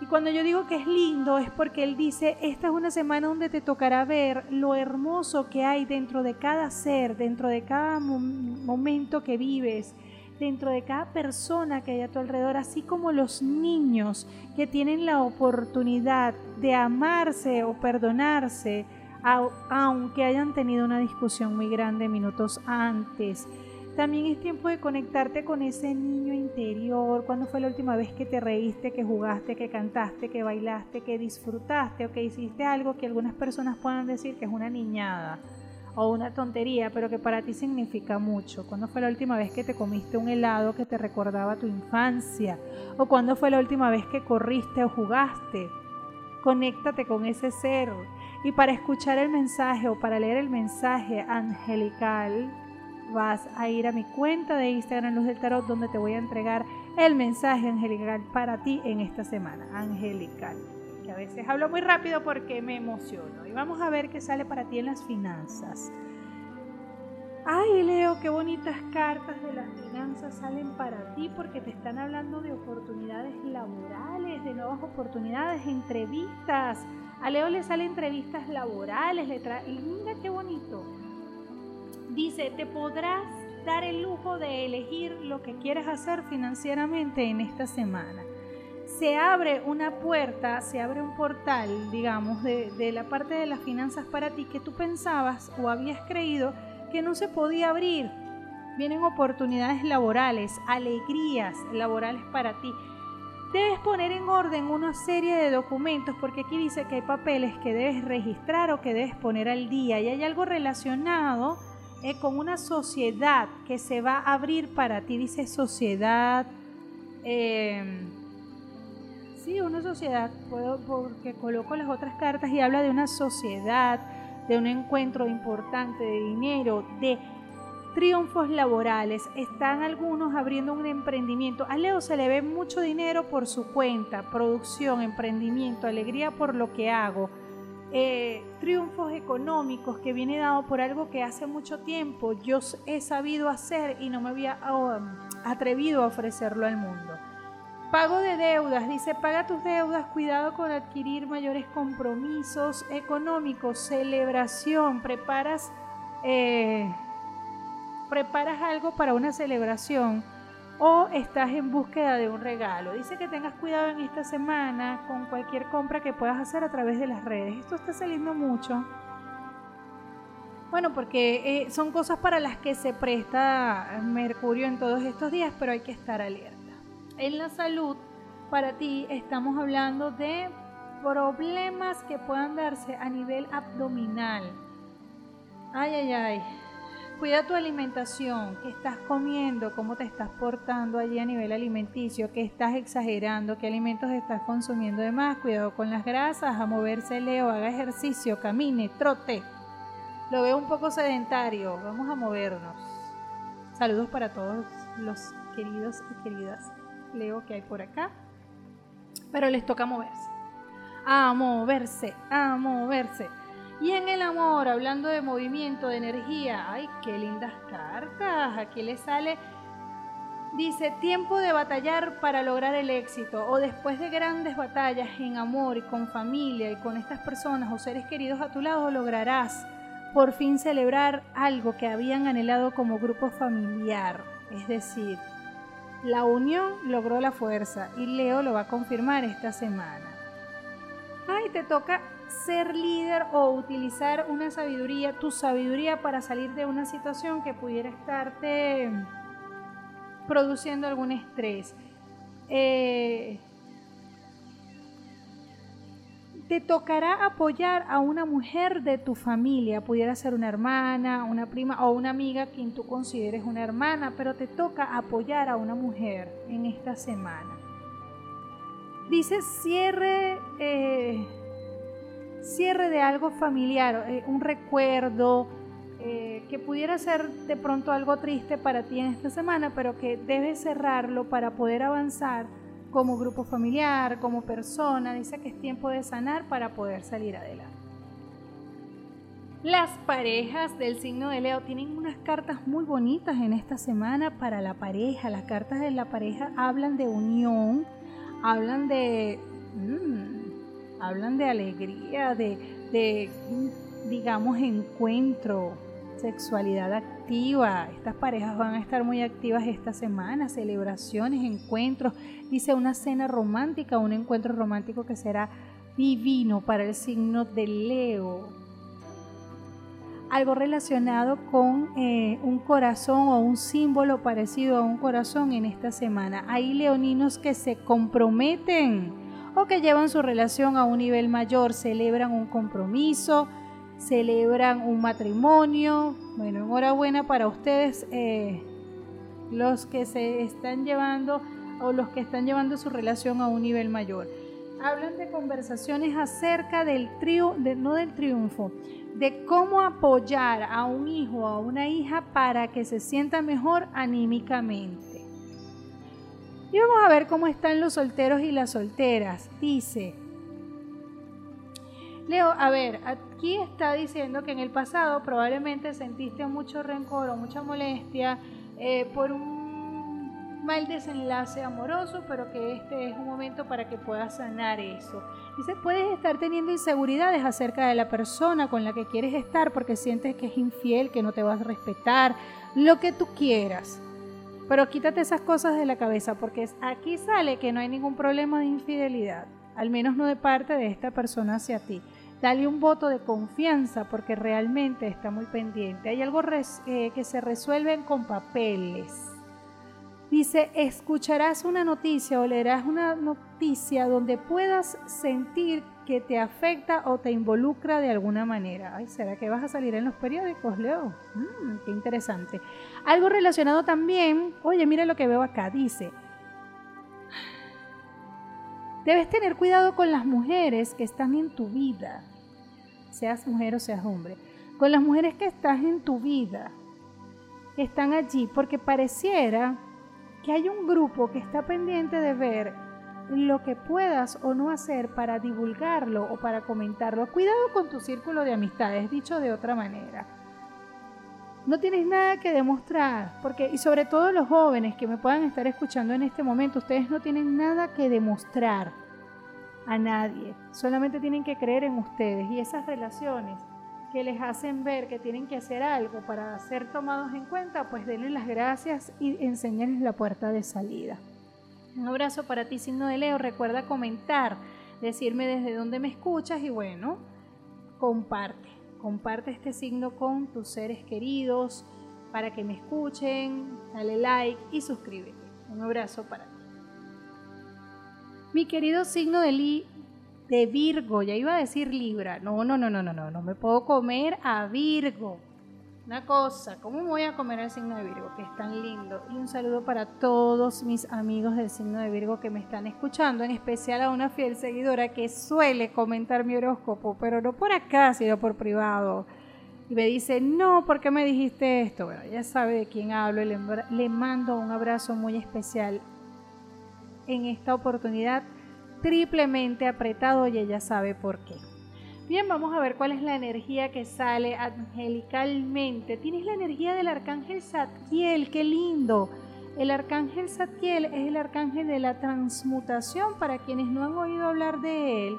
Y cuando yo digo que es lindo es porque él dice, esta es una semana donde te tocará ver lo hermoso que hay dentro de cada ser, dentro de cada momento que vives, dentro de cada persona que hay a tu alrededor, así como los niños que tienen la oportunidad de amarse o perdonarse aunque hayan tenido una discusión muy grande minutos antes. También es tiempo de conectarte con ese niño interior. ¿Cuándo fue la última vez que te reíste, que jugaste, que cantaste, que bailaste, que disfrutaste o que hiciste algo que algunas personas puedan decir que es una niñada o una tontería, pero que para ti significa mucho? ¿Cuándo fue la última vez que te comiste un helado que te recordaba tu infancia? ¿O cuándo fue la última vez que corriste o jugaste? Conéctate con ese ser y para escuchar el mensaje o para leer el mensaje angelical, vas a ir a mi cuenta de Instagram Luz del Tarot donde te voy a entregar el mensaje angelical para ti en esta semana. Angelical. Que a veces hablo muy rápido porque me emociono. Y vamos a ver qué sale para ti en las finanzas. Ay, Leo, qué bonitas cartas de las finanzas salen para ti porque te están hablando de oportunidades laborales, de nuevas oportunidades, entrevistas a Leo le salen entrevistas laborales, le mira qué bonito. Dice, te podrás dar el lujo de elegir lo que quieres hacer financieramente en esta semana. Se abre una puerta, se abre un portal, digamos, de, de la parte de las finanzas para ti que tú pensabas o habías creído que no se podía abrir. Vienen oportunidades laborales, alegrías laborales para ti Debes poner en orden una serie de documentos porque aquí dice que hay papeles que debes registrar o que debes poner al día y hay algo relacionado eh, con una sociedad que se va a abrir para ti. Dice sociedad. Em, sí, una sociedad, porque coloco las otras cartas y habla de una sociedad, de un encuentro importante de dinero, de triunfos laborales. Están algunos abriendo un emprendimiento. A Leo se le ve mucho dinero por su cuenta, producción, emprendimiento, alegría por lo que hago. Eh, triunfos económicos que viene dado por algo que hace mucho tiempo yo he sabido hacer y no me había um, atrevido a ofrecerlo al mundo. Pago de deudas, dice, paga tus deudas, cuidado con adquirir mayores compromisos económicos, celebración, preparas eh, preparas algo para una celebración o estás en búsqueda de un regalo. Dice que tengas cuidado en esta semana con cualquier compra que puedas hacer a través de las redes. Esto está saliendo mucho. Bueno, porque eh, son cosas para las que se presta Mercurio en todos estos días, pero hay que estar alerta. En la salud, para ti estamos hablando de problemas que puedan darse a nivel abdominal. Ay, ay, ay Cuida tu alimentación, qué estás comiendo, cómo te estás portando allí a nivel alimenticio, qué estás exagerando, qué alimentos estás consumiendo de más. Cuidado con las grasas, a moverse Leo, haga ejercicio, camine, trote. Lo veo un poco sedentario, vamos a movernos. Saludos para todos los queridos y queridas Leo que hay por acá. Pero les toca moverse. A moverse, a moverse. Y en el amor, hablando de movimiento, de energía, ay, qué lindas cartas. Aquí le sale, dice, tiempo de batallar para lograr el éxito. O después de grandes batallas en amor y con familia y con estas personas o seres queridos a tu lado, lograrás por fin celebrar algo que habían anhelado como grupo familiar. Es decir, la unión logró la fuerza y Leo lo va a confirmar esta semana. Ay, te toca ser líder o utilizar una sabiduría, tu sabiduría para salir de una situación que pudiera estarte produciendo algún estrés. Eh, te tocará apoyar a una mujer de tu familia, pudiera ser una hermana, una prima o una amiga quien tú consideres una hermana, pero te toca apoyar a una mujer en esta semana. Dice cierre eh, cierre de algo familiar, eh, un recuerdo eh, que pudiera ser de pronto algo triste para ti en esta semana, pero que debes cerrarlo para poder avanzar como grupo familiar, como persona. Dice que es tiempo de sanar para poder salir adelante. Las parejas del signo de Leo tienen unas cartas muy bonitas en esta semana para la pareja. Las cartas de la pareja hablan de unión, hablan de... Mm, hablan de alegría, de, digamos, encuentro, sexualidad activa. Estas parejas van a estar muy activas esta semana, celebraciones, encuentros. Dice una cena romántica, un encuentro romántico que será divino para el signo de Leo. Algo relacionado con eh, un corazón o un símbolo parecido a un corazón en esta semana. Hay leoninos que se comprometen o que llevan su relación a un nivel mayor, celebran un compromiso, celebran un matrimonio. Bueno, enhorabuena para ustedes, eh, los que se están llevando o los que están llevando su relación a un nivel mayor. Hablan de conversaciones acerca del triunfo, no del triunfo, de cómo apoyar a un hijo o a una hija para que se sienta mejor anímicamente. Y vamos a ver cómo están los solteros y las solteras. Dice, Leo, a ver, aquí está diciendo que en el pasado probablemente sentiste mucho rencor o mucha molestia eh, por un mal desenlace amoroso, pero que este es un momento para que puedas sanar eso. Dice, puedes estar teniendo inseguridades acerca de la persona con la que quieres estar porque sientes que es infiel, que no te vas a respetar, lo que tú quieras. Pero quítate esas cosas de la cabeza porque aquí sale que no hay ningún problema de infidelidad, al menos no de parte de esta persona hacia ti. Dale un voto de confianza porque realmente está muy pendiente. Hay algo eh, que se resuelve con papeles. Dice, escucharás una noticia o leerás una noticia donde puedas sentir que te afecta o te involucra de alguna manera. Ay, ¿será que vas a salir en los periódicos, Leo? Mm, qué interesante. Algo relacionado también, oye, mira lo que veo acá, dice, debes tener cuidado con las mujeres que están en tu vida, seas mujer o seas hombre, con las mujeres que están en tu vida, están allí, porque pareciera que hay un grupo que está pendiente de ver lo que puedas o no hacer para divulgarlo o para comentarlo. Cuidado con tu círculo de amistades, dicho de otra manera. No tienes nada que demostrar, porque y sobre todo los jóvenes que me puedan estar escuchando en este momento, ustedes no tienen nada que demostrar a nadie, solamente tienen que creer en ustedes y esas relaciones que les hacen ver que tienen que hacer algo para ser tomados en cuenta, pues denle las gracias y enseñarles la puerta de salida. Un abrazo para ti, signo de Leo. Recuerda comentar, decirme desde dónde me escuchas y bueno, comparte. Comparte este signo con tus seres queridos para que me escuchen. Dale like y suscríbete. Un abrazo para ti. Mi querido signo de, Li de Virgo, ya iba a decir Libra. No, no, no, no, no, no, no me puedo comer a Virgo. Una cosa, ¿cómo voy a comer al signo de Virgo? Que es tan lindo. Y un saludo para todos mis amigos del signo de Virgo que me están escuchando, en especial a una fiel seguidora que suele comentar mi horóscopo, pero no por acá, sino por privado. Y me dice, no, ¿por qué me dijiste esto? Bueno, ya sabe de quién hablo y le, le mando un abrazo muy especial en esta oportunidad triplemente apretado y ella sabe por qué. Bien, vamos a ver cuál es la energía que sale angelicalmente. Tienes la energía del arcángel Satiel, qué lindo. El arcángel Satiel es el arcángel de la transmutación para quienes no han oído hablar de él.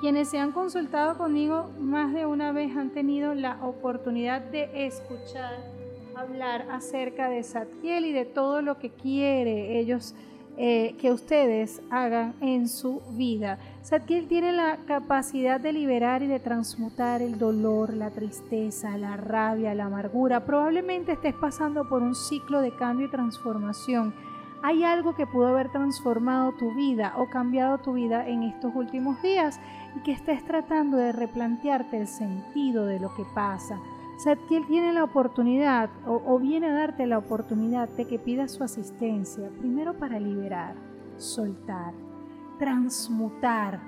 Quienes se han consultado conmigo más de una vez han tenido la oportunidad de escuchar hablar acerca de Satiel y de todo lo que quiere ellos eh, que ustedes hagan en su vida. Satkiel tiene la capacidad de liberar y de transmutar el dolor, la tristeza, la rabia, la amargura. Probablemente estés pasando por un ciclo de cambio y transformación. Hay algo que pudo haber transformado tu vida o cambiado tu vida en estos últimos días y que estés tratando de replantearte el sentido de lo que pasa Satkiel tiene la oportunidad o, viene a darte la oportunidad de que pidas su asistencia, primero para liberar, soltar, transmutar.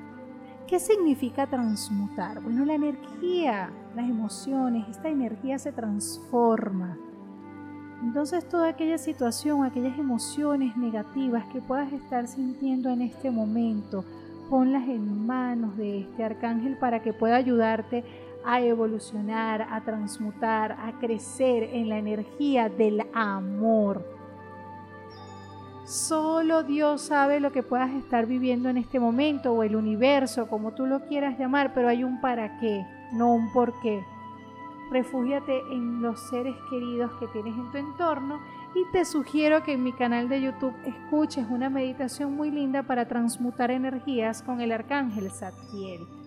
¿Qué significa transmutar? Bueno, la energía, las emociones, esta energía se transforma. Entonces toda aquella situación, aquellas emociones negativas que puedas estar sintiendo en este momento, ponlas en manos de este arcángel para que pueda ayudarte a evolucionar, a transmutar, a crecer en la energía del amor. Solo Dios sabe lo que puedas estar viviendo en este momento o el universo, como tú lo quieras llamar, pero hay un para qué, no un por qué. Refúgiate en los seres queridos que tienes en tu entorno y te sugiero que en mi canal de YouTube escuches una meditación muy linda para transmutar energías con el arcángel Zadkiel.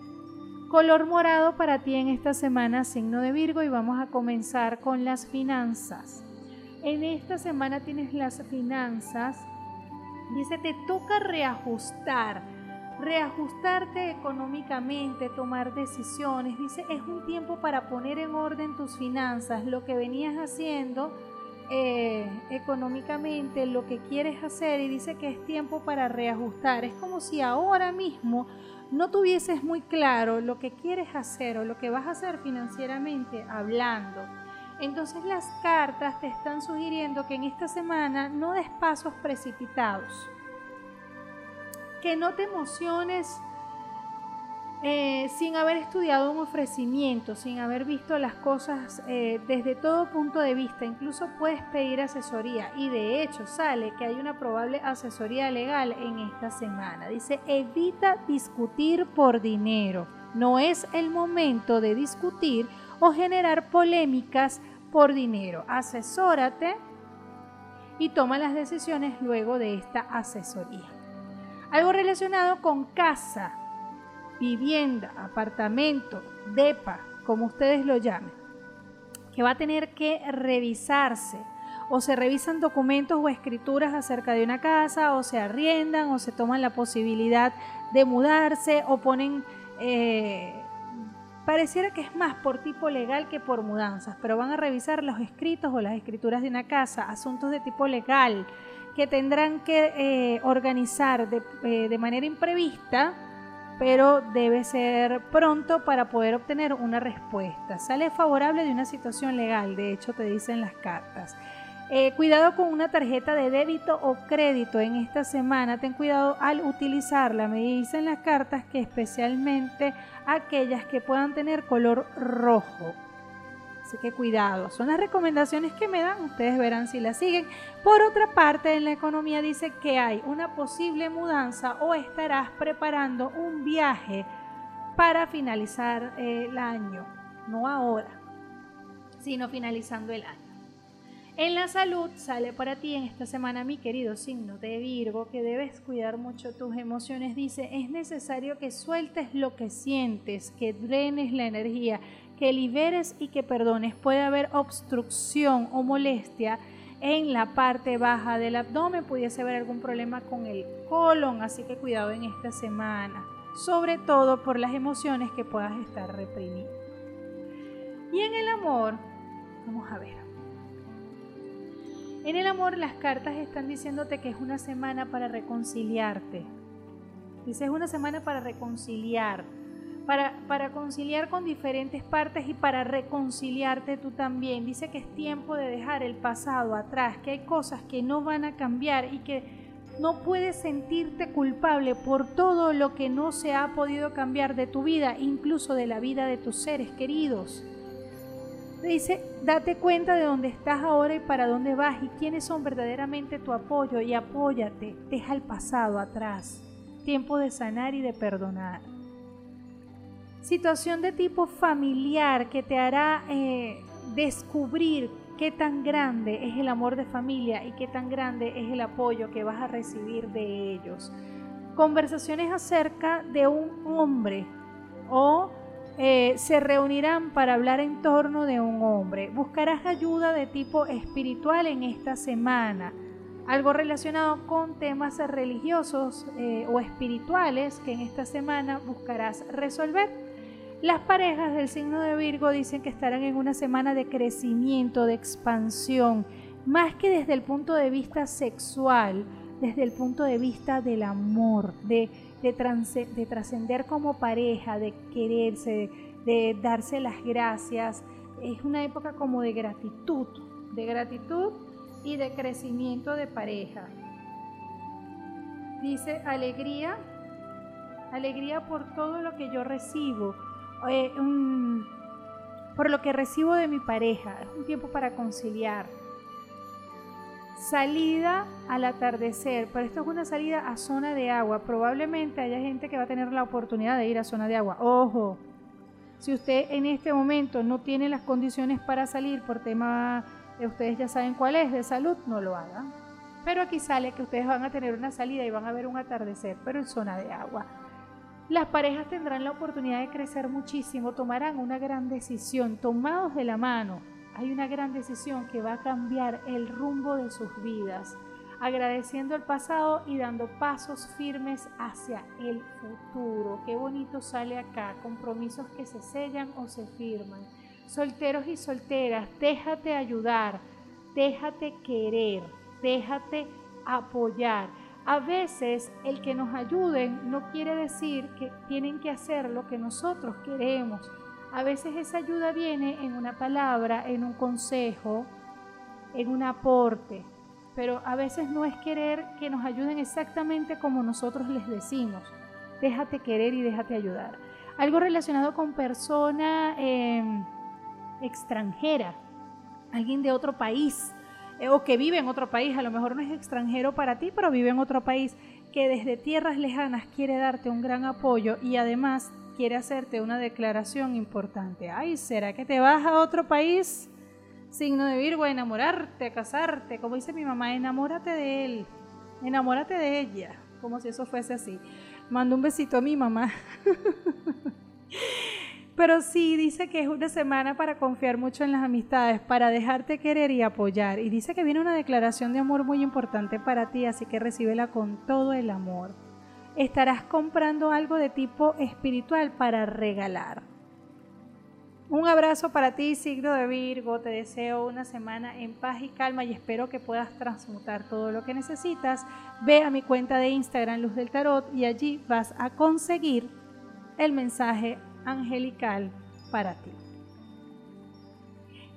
Color morado para ti en esta semana, signo de Virgo, y vamos a comenzar con las finanzas. En esta semana tienes las finanzas. Dice, te toca reajustar, reajustarte económicamente, tomar decisiones. Dice, es un tiempo para poner en orden tus finanzas, lo que venías haciendo eh, económicamente, lo que quieres hacer. Y dice que es tiempo para reajustar. Es como si ahora mismo no tuvieses muy claro lo que quieres hacer o lo que vas a hacer financieramente hablando, entonces las cartas te están sugiriendo que en esta semana no des pasos precipitados, que no te emociones eh, sin haber estudiado un ofrecimiento, sin haber visto las cosas eh, desde todo punto de vista. Incluso puedes pedir asesoría y de hecho sale que hay una probable asesoría legal en esta semana. Dice, evita discutir por dinero. No es el momento de discutir o generar polémicas por dinero. Asesórate y toma las decisiones luego de esta asesoría. Algo relacionado con casa, vivienda, apartamento, DEPA, como ustedes lo llamen, que va a tener que revisarse. O se revisan documentos o escrituras acerca de una casa, o se arriendan, o se toman la posibilidad de mudarse, o ponen... Eh, pareciera que es más por tipo legal que por mudanzas, pero van a revisar los escritos o las escrituras de una casa, asuntos de tipo legal que tendrán que eh, organizar eh, de manera imprevista pero debe ser pronto para poder obtener una respuesta. Sale favorable de una situación legal, de hecho te dicen las cartas. Eh, cuidado con una tarjeta de débito o crédito en esta semana. Ten cuidado al utilizarla. Me dicen las cartas que especialmente aquellas que puedan tener color rojo. Así que cuidado, son las recomendaciones que me dan, ustedes verán si las siguen. Por otra parte, en la economía dice que hay una posible mudanza o estarás preparando un viaje para finalizar eh, el año, no ahora, sino finalizando el año. En la salud sale para ti en esta semana, mi querido signo de Virgo, que debes cuidar mucho tus emociones. Dice, es necesario que sueltes lo que sientes, que drenes la energía, que liberes y que perdones. Puede haber obstrucción o molestia en la parte baja del abdomen, pudiese haber algún problema con el colon, así que cuidado en esta semana, sobre todo por las emociones que puedas estar reprimiendo. Y en el amor, vamos a ver. En el amor las cartas están diciéndote que es una semana para reconciliarte. Dice, es una semana para reconciliar para, conciliar con diferentes partes y para reconciliarte tú también. Dice que es tiempo de dejar el pasado atrás, que hay cosas que no van a cambiar y que no puedes sentirte culpable por todo lo que no se ha podido cambiar de tu vida, incluso de la vida de tus seres queridos. Dice, date cuenta de dónde estás ahora y para dónde vas y quiénes son verdaderamente tu apoyo y apóyate, deja el pasado atrás. Tiempo de sanar y de perdonar situación de tipo familiar que te hará eh, descubrir qué tan grande es el amor de familia y qué tan grande es el apoyo que vas a recibir de ellos. Conversaciones acerca de un hombre o eh, se reunirán para hablar en torno de un hombre. Buscarás ayuda de tipo espiritual en esta semana. Algo relacionado con temas religiosos eh, o espirituales que en esta semana buscarás resolver. Las parejas del signo de Virgo dicen que estarán en una semana de crecimiento, de expansión, más que desde el punto de vista sexual, desde el punto de vista del amor, de, de, trascender como pareja, de quererse, de, darse las gracias. Es una época como de gratitud, de gratitud y de crecimiento de pareja. Dice alegría, alegría por todo lo que yo recibo eh, por lo que recibo de mi pareja. Es un tiempo para conciliar. Salida al atardecer, pero esto es una salida a zona de agua. Probablemente haya gente que va a tener la oportunidad de ir a zona de agua. Ojo, si usted en este momento no tiene las condiciones para salir por tema, de ustedes ya saben cuál es, de salud, no lo hagan. Pero aquí sale que ustedes van a tener una salida y van a ver un atardecer, pero en zona de agua. Las parejas tendrán la oportunidad de crecer muchísimo, tomarán una gran decisión, tomados de la mano. Hay una gran decisión que va a cambiar el rumbo de sus vidas, agradeciendo el pasado y dando pasos firmes hacia el futuro. Qué bonito sale acá, compromisos que se sellan o se firman. Solteros y solteras, déjate ayudar, déjate querer, déjate apoyar a veces el que nos ayuden no quiere decir que tienen que hacer lo que nosotros queremos. A veces esa ayuda viene en una palabra, en un consejo, en un aporte. Pero a veces no es querer que nos ayuden exactamente como nosotros les decimos. Déjate querer y déjate ayudar. Algo relacionado con persona em, extranjera, alguien de otro país eh, o que vive en otro país, a lo mejor no es extranjero para ti, pero vive en otro país, que desde tierras lejanas quiere darte un gran apoyo y además quiere hacerte una declaración importante. Ay, ¿será que te vas a otro país? Signo de Virgo, a enamorarte, a casarte, como dice mi mamá, enamórate de él, enamórate de ella, como si eso fuese así. Mando un besito a mi mamá. Pero sí, dice que es una semana para confiar mucho en las amistades, para dejarte querer y apoyar. Y dice que viene una declaración de amor muy importante para ti, así que recíbela con todo el amor. Estarás comprando algo de tipo espiritual para regalar. Un abrazo para ti, signo de Virgo. Te deseo una semana en paz y calma y espero que puedas transmutar todo lo que necesitas. Ve a mi cuenta de Instagram Luz del Tarot y allí vas a conseguir el mensaje angelical para ti.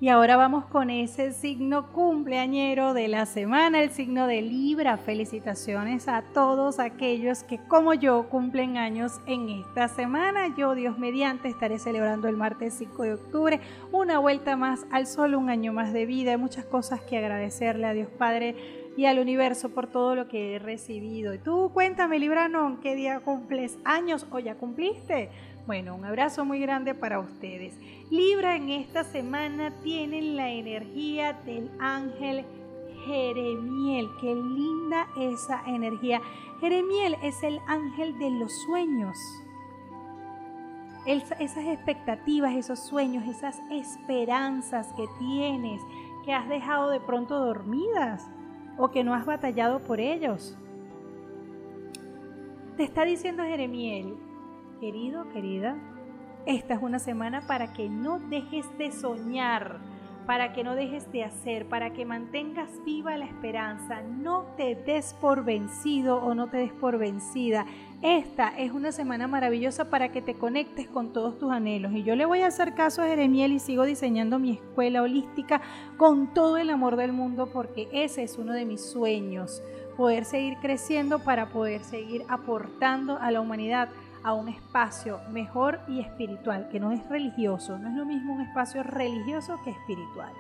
Y ahora vamos con ese signo cumpleañero de la semana, el signo de Libra. Felicitaciones a todos aquellos que como yo cumplen años en esta semana. Yo, Dios mediante, estaré celebrando el martes 5 de octubre una vuelta más al sol, un año más de vida. Hay muchas cosas que agradecerle a Dios Padre y al universo por todo lo que he recibido. Y tú cuéntame, Librano, ¿qué día cumples años o ya cumpliste? Bueno, un abrazo muy grande para ustedes. Libra en esta semana tienen la energía del ángel Jeremiel. Qué linda esa energía. Jeremiel es el ángel de los sueños. esas expectativas, esos sueños, esas esperanzas que tienes, que has dejado de pronto dormidas o que no has batallado por ellos. Te está diciendo Jeremiel, querido, querida, esta es una semana para que no dejes de soñar, para que no dejes de hacer, para que mantengas viva la esperanza, no te des por vencido o no te des por vencida. Esta es una semana maravillosa para que te conectes con todos tus anhelos. Y yo le voy a hacer caso a Jeremiel y sigo diseñando mi escuela holística con todo el amor del mundo porque ese es uno de mis sueños, poder seguir creciendo para poder seguir aportando a la humanidad a un espacio mejor y espiritual, que no es religioso, no es lo mismo un espacio religioso que espiritual.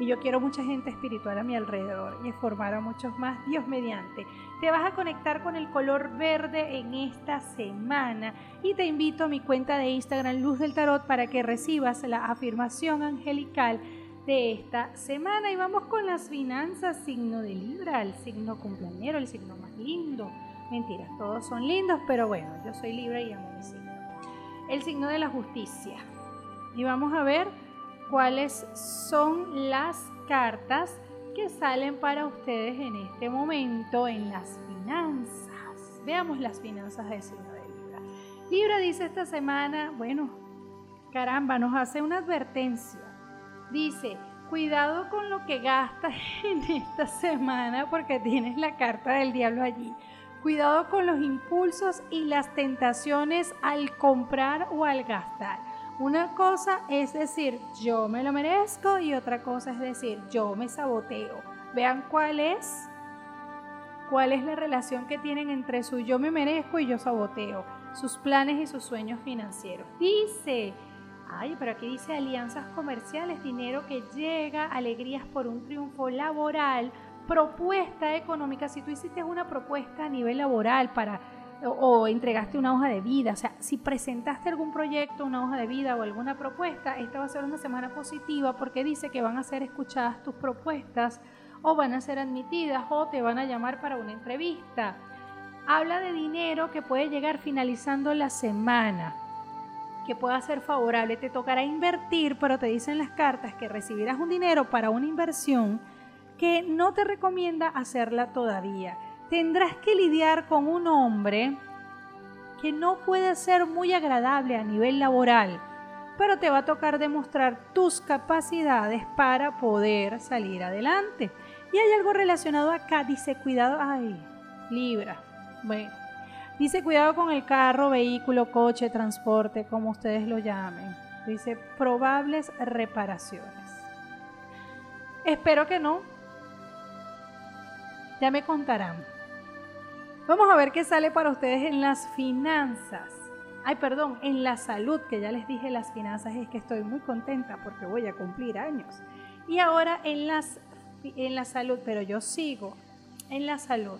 Y yo quiero mucha gente espiritual a mi alrededor y formar a muchos más, Dios mediante. Te vas a conectar con el color verde en esta semana y te invito a mi cuenta de Instagram Luz del Tarot para que recibas la afirmación angelical de esta semana. Y vamos con las finanzas, signo de Libra, el signo cumpleañero, el signo más lindo Mentiras, todos son lindos, pero bueno, yo soy libre y amo mi signo. El signo de la justicia. Y vamos a ver cuáles son las cartas que salen para ustedes en este momento en las finanzas. Veamos las finanzas del signo de Libra. Libra dice esta semana, bueno, caramba, nos hace una advertencia. Dice, cuidado con lo que gastas en esta semana porque tienes la carta del diablo allí. Cuidado con los impulsos y las tentaciones al comprar o al gastar. Una cosa es decir, yo me lo merezco y otra cosa es decir, yo me saboteo. Vean cuál es cuál es la relación que tienen entre su yo me merezco y yo saboteo, sus planes y sus sueños financieros. Dice, ay, pero aquí dice alianzas comerciales, dinero que llega, alegrías por un triunfo laboral, propuesta económica, si tú hiciste una propuesta a nivel laboral para o, entregaste una hoja de vida, o sea, si presentaste algún proyecto, una hoja de vida o alguna propuesta, esta va a ser una semana positiva porque dice que van a ser escuchadas tus propuestas o van a ser admitidas o te van a llamar para una entrevista. Habla de dinero que puede llegar finalizando la semana, que pueda ser favorable. Te tocará invertir, pero te dicen las cartas que recibirás un dinero para una inversión que no te recomienda hacerla todavía. Tendrás que lidiar con un hombre que no puede ser muy agradable a nivel laboral, pero te va a tocar demostrar tus capacidades para poder salir adelante. Y hay algo relacionado acá, dice cuidado, ay, Libra. Bueno, dice cuidado con el carro, vehículo, coche, transporte, como ustedes lo llamen. Dice probables reparaciones. Espero que no, ya me contarán. Vamos a ver qué sale para ustedes en las finanzas. Ay, perdón, en la salud, que ya les dije las finanzas, es que estoy muy contenta porque voy a cumplir años. Y ahora en, las, en la salud, pero yo sigo en la salud.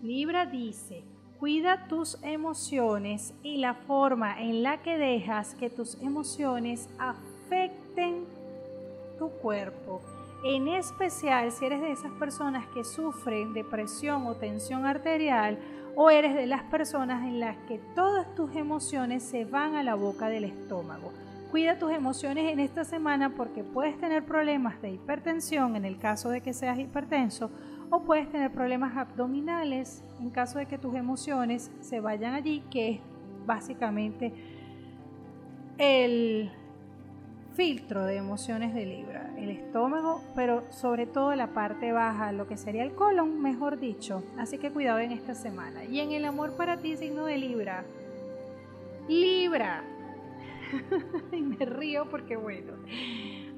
Libra dice, cuida tus emociones y la forma en la que dejas que tus emociones afecten tu cuerpo en especial si eres de esas personas que sufren depresión o tensión arterial o eres de las personas en las que todas tus emociones se van a la boca del estómago. Cuida tus emociones en esta semana porque puedes tener problemas de hipertensión en el caso de que seas hipertenso o puedes tener problemas abdominales en caso de que tus emociones se vayan allí, que es básicamente el filtro de emociones de Libra, el estómago, pero sobre todo la parte baja, lo que sería el colon, mejor dicho. Así que cuidado en esta semana. Y en el amor para ti, signo de Libra. Libra. y me río porque bueno.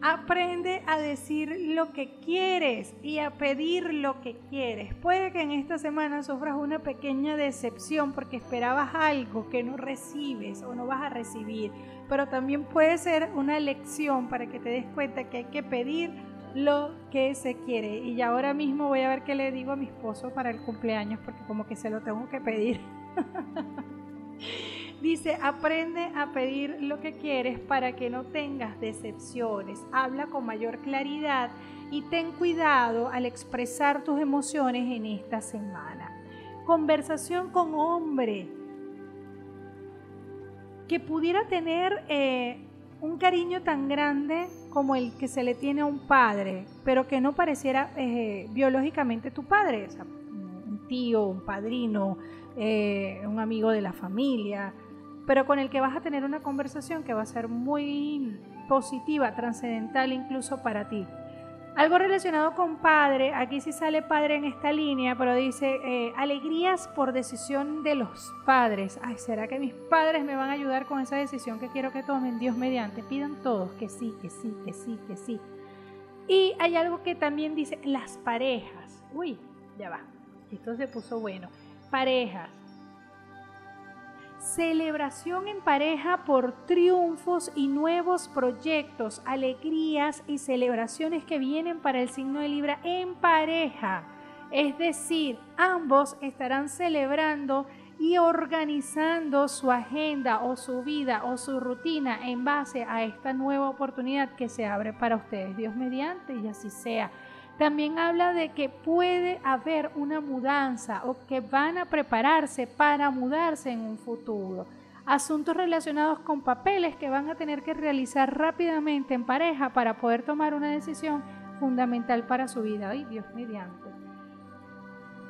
Aprende a decir lo que quieres y a pedir lo que quieres. Puede que en esta semana sufras una pequeña decepción porque esperabas algo que no recibes o no vas a recibir pero también puede ser una lección para que te des cuenta que hay que pedir lo que se quiere. Y ya ahora mismo voy a ver qué le digo a mi esposo para el cumpleaños, porque como que se lo tengo que pedir. Dice, aprende a pedir lo que quieres para que no tengas decepciones. Habla con mayor claridad y ten cuidado al expresar tus emociones en esta semana. Conversación con hombre que pudiera tener eh, un cariño tan grande como el que se le tiene a un padre, pero que no pareciera eh, biológicamente tu padre, un tío, un padrino, eh, un amigo de la familia, pero con el que vas a tener una conversación que va a ser muy positiva, trascendental incluso para ti. Algo relacionado con padre, aquí sí sale padre en esta línea, pero dice eh, alegrías por decisión de los padres. Ay, ¿será que mis padres me van a ayudar con esa decisión que quiero que tomen? Dios mediante, pidan todos que sí, que sí, que sí, que sí. Y hay algo que también dice las parejas. Uy, ya va. Esto se puso bueno. Parejas Celebración en pareja por triunfos y nuevos proyectos, alegrías y celebraciones que vienen para el signo de Libra en pareja. Es decir, ambos estarán celebrando y organizando su agenda o su vida o su rutina en base a esta nueva oportunidad que se abre para ustedes. Dios mediante y así sea. También habla de que puede haber una mudanza o que van a prepararse para mudarse en un futuro. Asuntos relacionados con papeles que van a tener que realizar rápidamente en pareja para poder tomar una decisión fundamental para su vida. Ay, Dios mediante.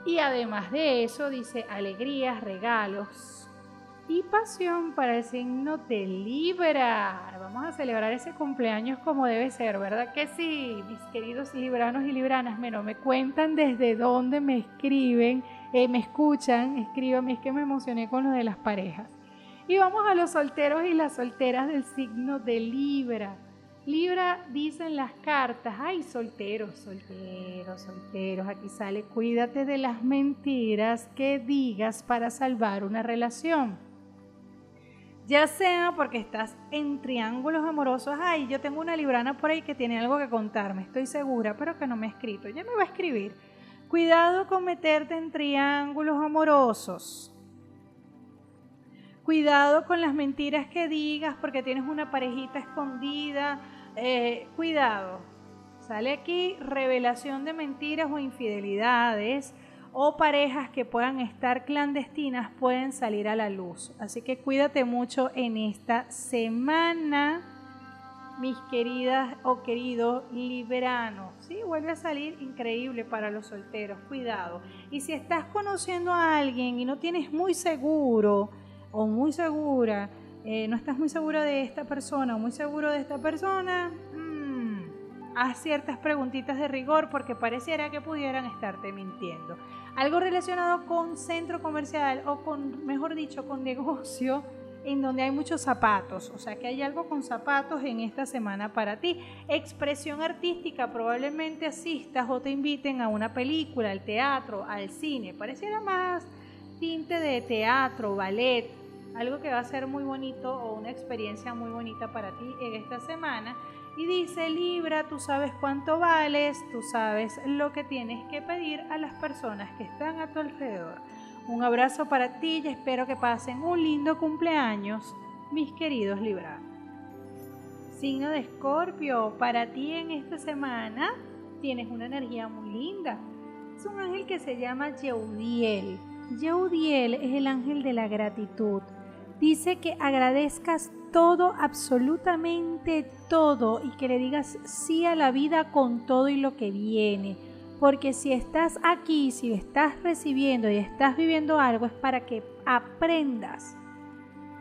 Y además de eso, dice alegrías, regalos, y pasión para el signo de Libra. Vamos a celebrar ese cumpleaños como debe ser, ¿verdad que sí? Mis queridos libranos y libranas, no me cuentan desde dónde me escriben, eh, me escuchan, escríbanme, es que me emocioné con lo de las parejas. Y vamos a los solteros y las solteras del signo de Libra. Libra dicen las cartas, ay, solteros, solteros, solteros, aquí sale, cuídate de las mentiras que digas para salvar una relación ya sea porque estás en triángulos amorosos, ay, yo tengo una librana por ahí que tiene algo que contarme, estoy segura, pero que no me ha escrito, ya me va a escribir. Cuidado con meterte en triángulos amorosos. Cuidado con las mentiras que digas porque tienes una parejita escondida. Eh, cuidado. Sale aquí revelación de mentiras o infidelidades o parejas que puedan estar clandestinas pueden salir a la luz. Así que cuídate mucho en esta semana, mis queridas o queridos liberanos. Sí, vuelve a salir increíble para los solteros, cuidado. Y si estás conociendo a alguien y no tienes muy seguro o muy segura, eh, no estás muy segura de esta persona o muy seguro de esta persona, haz ciertas preguntitas de rigor porque pareciera que pudieran estarte mintiendo. Algo relacionado con centro comercial o con, mejor dicho, con negocio en donde hay muchos zapatos, o sea que hay algo con zapatos en esta semana para ti. Expresión artística, probablemente asistas o te inviten a una película, al teatro, al cine. Pareciera más tinte de teatro, ballet, algo que va a ser muy bonito o una experiencia muy bonita para ti en esta semana y dice, Libra, tú sabes cuánto vales, tú sabes lo que tienes que pedir a las personas que están a tu alrededor. Un abrazo para ti y espero que pasen un lindo cumpleaños, mis queridos Libra. Signo de Escorpio, para ti en esta semana tienes una energía muy linda. Es un ángel que se llama Yeudiel Yeudiel es el ángel de la gratitud. Dice que agradezcas todo, absolutamente todo, y que le digas sí a la vida con todo y lo que viene. Porque si estás aquí, si estás recibiendo y estás viviendo algo, es para que aprendas.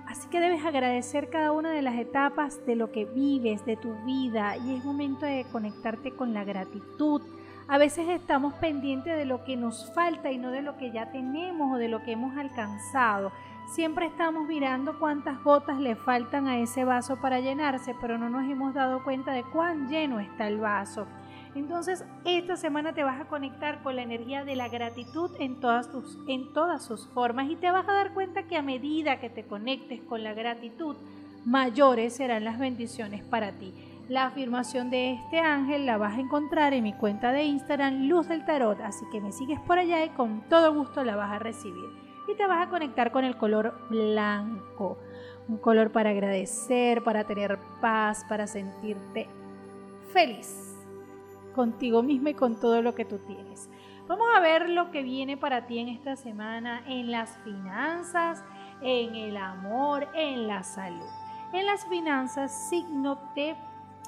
Así que debes agradecer cada una de las etapas de lo que vives, de tu vida, y es momento de conectarte con la gratitud, a veces estamos pendientes de lo que nos falta y no de lo que ya tenemos o de lo que hemos alcanzado. Siempre estamos mirando cuántas gotas le faltan a ese vaso para llenarse, pero no nos hemos dado cuenta de cuán lleno está el vaso. Entonces, esta semana te vas a conectar con la energía de la gratitud en todas, tus, en todas sus formas y te vas a dar cuenta que a medida que te conectes con la gratitud, mayores serán las bendiciones para ti. La afirmación de este ángel la vas a encontrar en mi cuenta de Instagram Luz del Tarot, así que me sigues por allá y con todo gusto la vas a recibir. Y te vas a conectar con el color blanco, un color para agradecer, para tener paz, para sentirte feliz contigo misma y con todo lo que tú tienes. Vamos a ver lo que viene para ti en esta semana en las finanzas, en el amor, en la salud. En las finanzas, signo de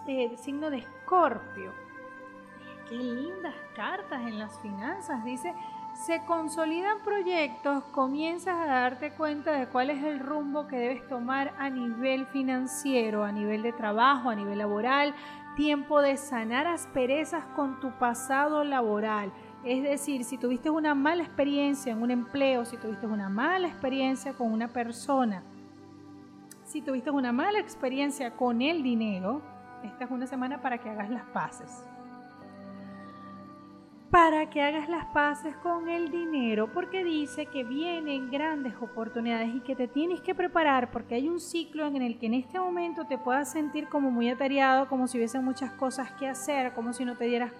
el signo de Escorpio. Qué lindas cartas en las finanzas. Dice, se consolidan proyectos, comienzas a darte cuenta de cuál es el rumbo que debes tomar a nivel financiero, a nivel de trabajo, a nivel laboral. Tiempo de sanar asperezas con tu pasado laboral. Es decir, si tuviste una mala experiencia en un empleo, si tuviste una mala experiencia con una persona, si tuviste una mala experiencia con el dinero, esta es una semana para que hagas las paces. Para que hagas las paces con el dinero, porque dice que vienen grandes oportunidades y que te tienes que preparar porque hay un ciclo en el que en este momento te puedas sentir como muy atareado, como si hubiese muchas cosas que hacer, como si no te dieras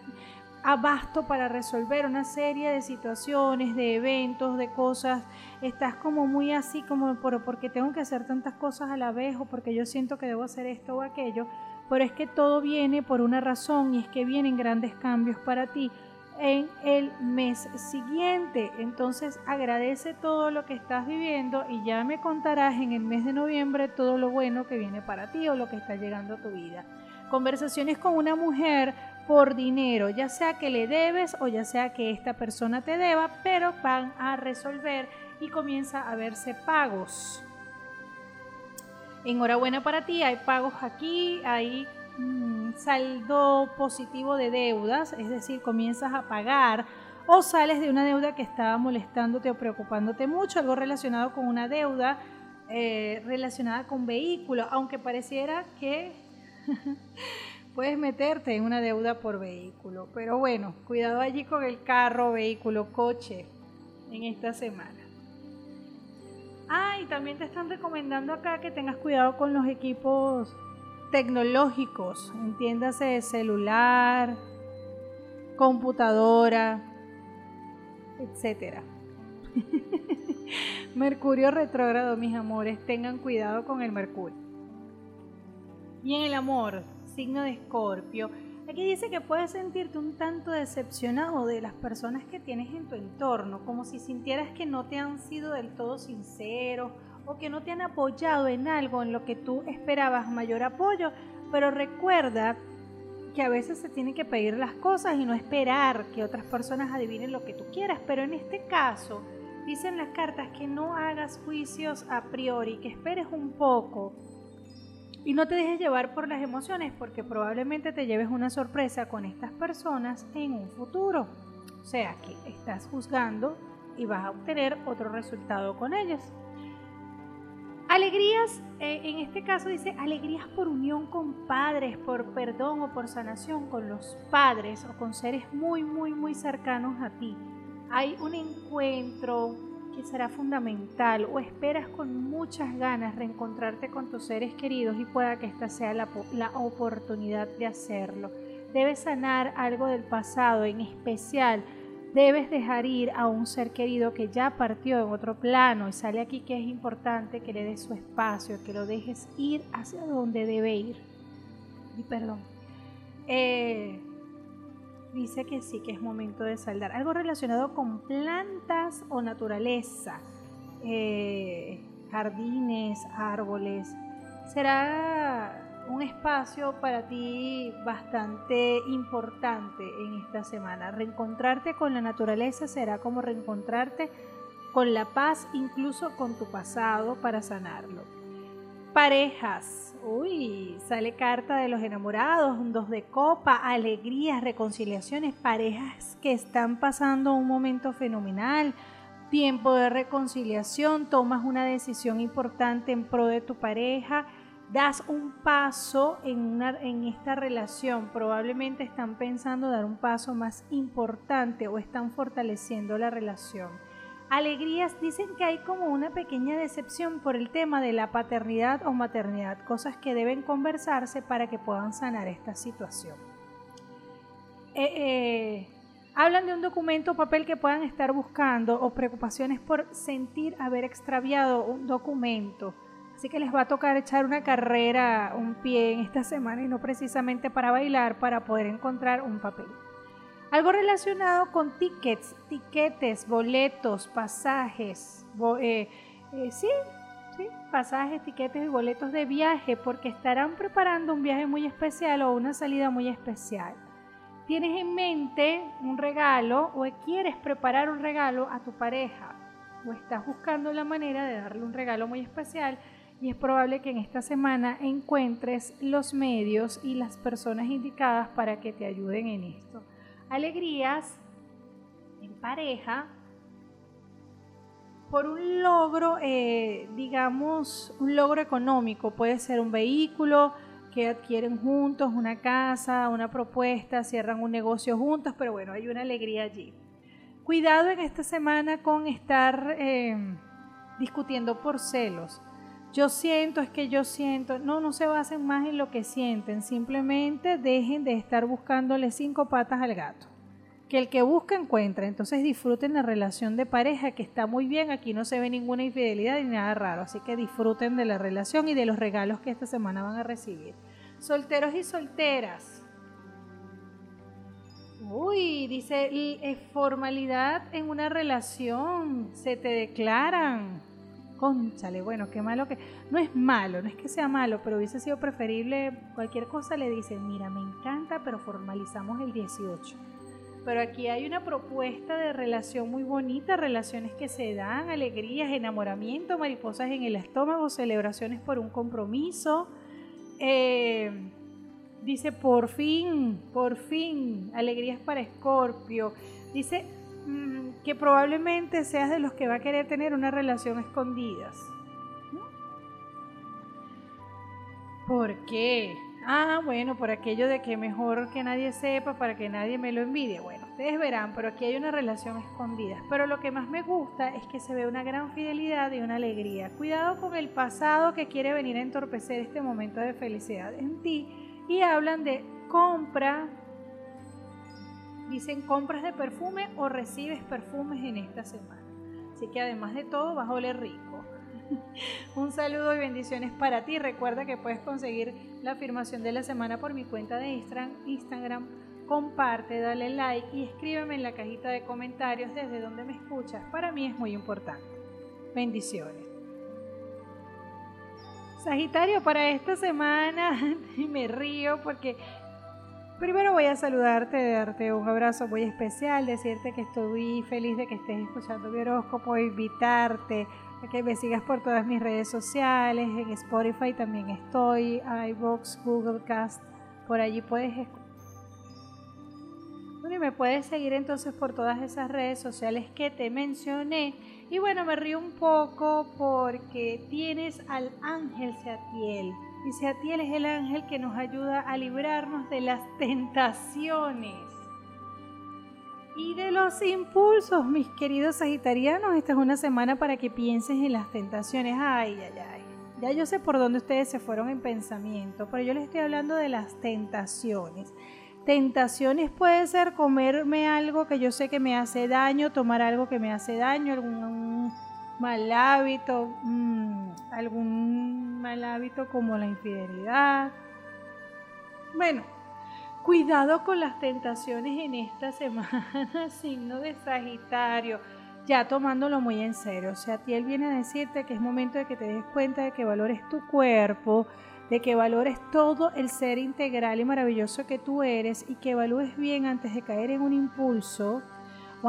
abasto para resolver una serie de situaciones, de eventos, de cosas. Estás como muy así como por, porque tengo que hacer tantas cosas a la vez o porque yo siento que debo hacer esto o aquello pero es que todo viene por una razón y es que vienen grandes cambios para ti en el mes siguiente. Entonces agradece todo lo que estás viviendo y ya me contarás en el mes de noviembre todo lo bueno que viene para ti o lo que está llegando a tu vida. Conversaciones con una mujer por dinero, ya sea que le debes o ya sea que esta persona te deba, pero van a resolver y comienza a verse pagos. Enhorabuena para ti, hay pagos aquí, hay mm, saldo positivo de deudas, es decir, comienzas a pagar o sales de una deuda que estaba molestándote o preocupándote mucho, algo relacionado con una deuda eh, relacionada con vehículo, aunque pareciera que puedes meterte en una deuda por vehículo. Pero bueno, cuidado allí con el carro, vehículo, coche en esta semana. Ah, y también te están recomendando acá que tengas cuidado con los equipos tecnológicos, entiéndase celular, computadora, etcétera. Mercurio retrógrado, mis amores, tengan cuidado con el Mercurio. Y en el amor, signo de Escorpio, Aquí dice que puedes sentirte un tanto decepcionado de las personas que tienes en tu entorno, como si sintieras que no te han sido del todo sinceros o que no te han apoyado en algo en lo que tú esperabas mayor apoyo, pero recuerda que a veces se tienen que pedir las cosas y no esperar que otras personas adivinen lo que tú quieras, pero en este caso dicen las cartas que no hagas juicios a priori, que esperes un poco y no te dejes llevar por las emociones porque probablemente te lleves una sorpresa con estas personas en un futuro. O sea que estás juzgando y vas a obtener otro resultado con ellos. Alegrías, eh, en este caso dice alegrías por unión con padres, por perdón o por sanación con los padres o con seres muy, muy, muy cercanos a ti. Hay un encuentro, que será fundamental o esperas con muchas ganas reencontrarte con tus seres queridos y pueda que esta sea la, la oportunidad de hacerlo. Debes sanar algo del pasado, en especial debes dejar ir a un ser querido que ya partió en otro plano y sale aquí que es importante que le des su espacio, que lo dejes ir hacia donde debe ir. Y perdón. Eh, dice que sí, que es momento de saldar. Algo relacionado con plantas o naturaleza, eh, jardines, árboles. Será un espacio para ti bastante importante en esta semana. Reencontrarte con la naturaleza será como reencontrarte con la paz, incluso con tu pasado, para sanarlo. Parejas. Uy, sale carta de los enamorados, dos de copa, alegrías, reconciliaciones, parejas que están pasando un momento fenomenal, tiempo de reconciliación, tomas una decisión importante en pro de tu pareja das un paso en, esta relación, probablemente están pensando dar un paso más importante o están fortaleciendo la relación. Alegrías dicen que hay como una pequeña decepción por el tema de la paternidad o maternidad, cosas que deben conversarse para que puedan sanar esta situación. Eh, eh, hablan de un documento o papel que puedan estar buscando o preocupaciones por sentir haber extraviado un documento Así que les va a tocar echar una carrera, un pie en esta semana y no precisamente para bailar, para poder encontrar un papel. Algo relacionado con tickets, tiquetes, boletos, pasajes, eh, eh, sí, sí, pasajes, tiquetes y boletos de viaje, porque estarán preparando un viaje muy especial o una salida muy especial. Tienes en mente un regalo o quieres preparar un regalo a tu pareja o estás buscando la manera de darle un regalo muy especial y es probable que en esta semana encuentres los medios y las personas indicadas para que te ayuden en esto. Alegrías en pareja por un logro, eh, digamos, un logro económico. Puede ser un vehículo que adquieren juntos, una casa, una propuesta, cierran un negocio juntos, pero bueno, hay una alegría allí. Cuidado en esta semana con estar eh, discutiendo por celos yo siento, es que yo siento. No, no se basen más en lo que sienten. Simplemente dejen de estar buscándole cinco patas al gato. Que el que busca encuentra. Entonces disfruten la relación de pareja que está muy bien. Aquí no se ve ninguna infidelidad ni nada raro. Así que disfruten de la relación y de los regalos que esta semana van a recibir. Solteros y solteras. Uy, dice formalidad en una relación. Se te declaran conchale, bueno, qué malo que... No es malo, no es que sea malo, pero hubiese sido preferible cualquier cosa le dicen, mira, me encanta, pero formalizamos el 18. Pero aquí hay una propuesta de relación muy bonita, relaciones que se dan, alegrías, enamoramiento, mariposas en el estómago, celebraciones por un compromiso. Eh, dice, por fin, por fin, alegrías para Escorpio. Dice, que probablemente seas de los que va a querer tener una relación escondidas. ¿Por qué? Ah, bueno, por aquello de que mejor que nadie sepa para que nadie me lo envidie. Bueno, ustedes verán, pero aquí hay una relación escondida. Pero lo que más me gusta es que se ve una gran fidelidad y una alegría. Cuidado con el pasado que quiere venir a entorpecer este momento de felicidad en ti. Y hablan de compra, dicen compras de perfume o recibes perfumes en esta semana. Así que además de todo vas a oler rico. Un saludo y bendiciones para ti. Recuerda que puedes conseguir la afirmación de la semana por mi cuenta de Instagram. Comparte, dale like y escríbeme en la cajita de comentarios desde donde me escuchas. Para mí es muy importante. Bendiciones. Sagitario, para esta semana me río porque Primero voy a saludarte, darte un abrazo muy especial, decirte que estoy feliz de que estés escuchando mi horóscopo, invitarte a que me sigas por todas mis redes sociales, en Spotify también estoy, iVoox, Google Cast, por allí puedes bueno, y me puedes seguir entonces por todas esas redes sociales que te mencioné. Y bueno, me río un poco porque tienes al ángel Seatiel Dice, a ti es el ángel que nos ayuda a librarnos de las tentaciones y de los impulsos, mis queridos sagitarianos. Esta es una semana para que pienses en las tentaciones. Ay, ay, ay. Ya yo sé por dónde ustedes se fueron en pensamiento, pero yo les estoy hablando de las tentaciones. Tentaciones puede ser comerme algo que yo sé que me hace daño, tomar algo que me hace daño, algún mal hábito, mm, algún mal hábito como la infidelidad. Bueno, Cuidado con las tentaciones en esta semana, signo de Sagitario, ya tomándolo muy en serio. O sea, él viene a decirte que es momento de que te des cuenta de que valores tu cuerpo, de que valores todo el ser integral y maravilloso que tú eres y que evalúes bien antes de caer en un impulso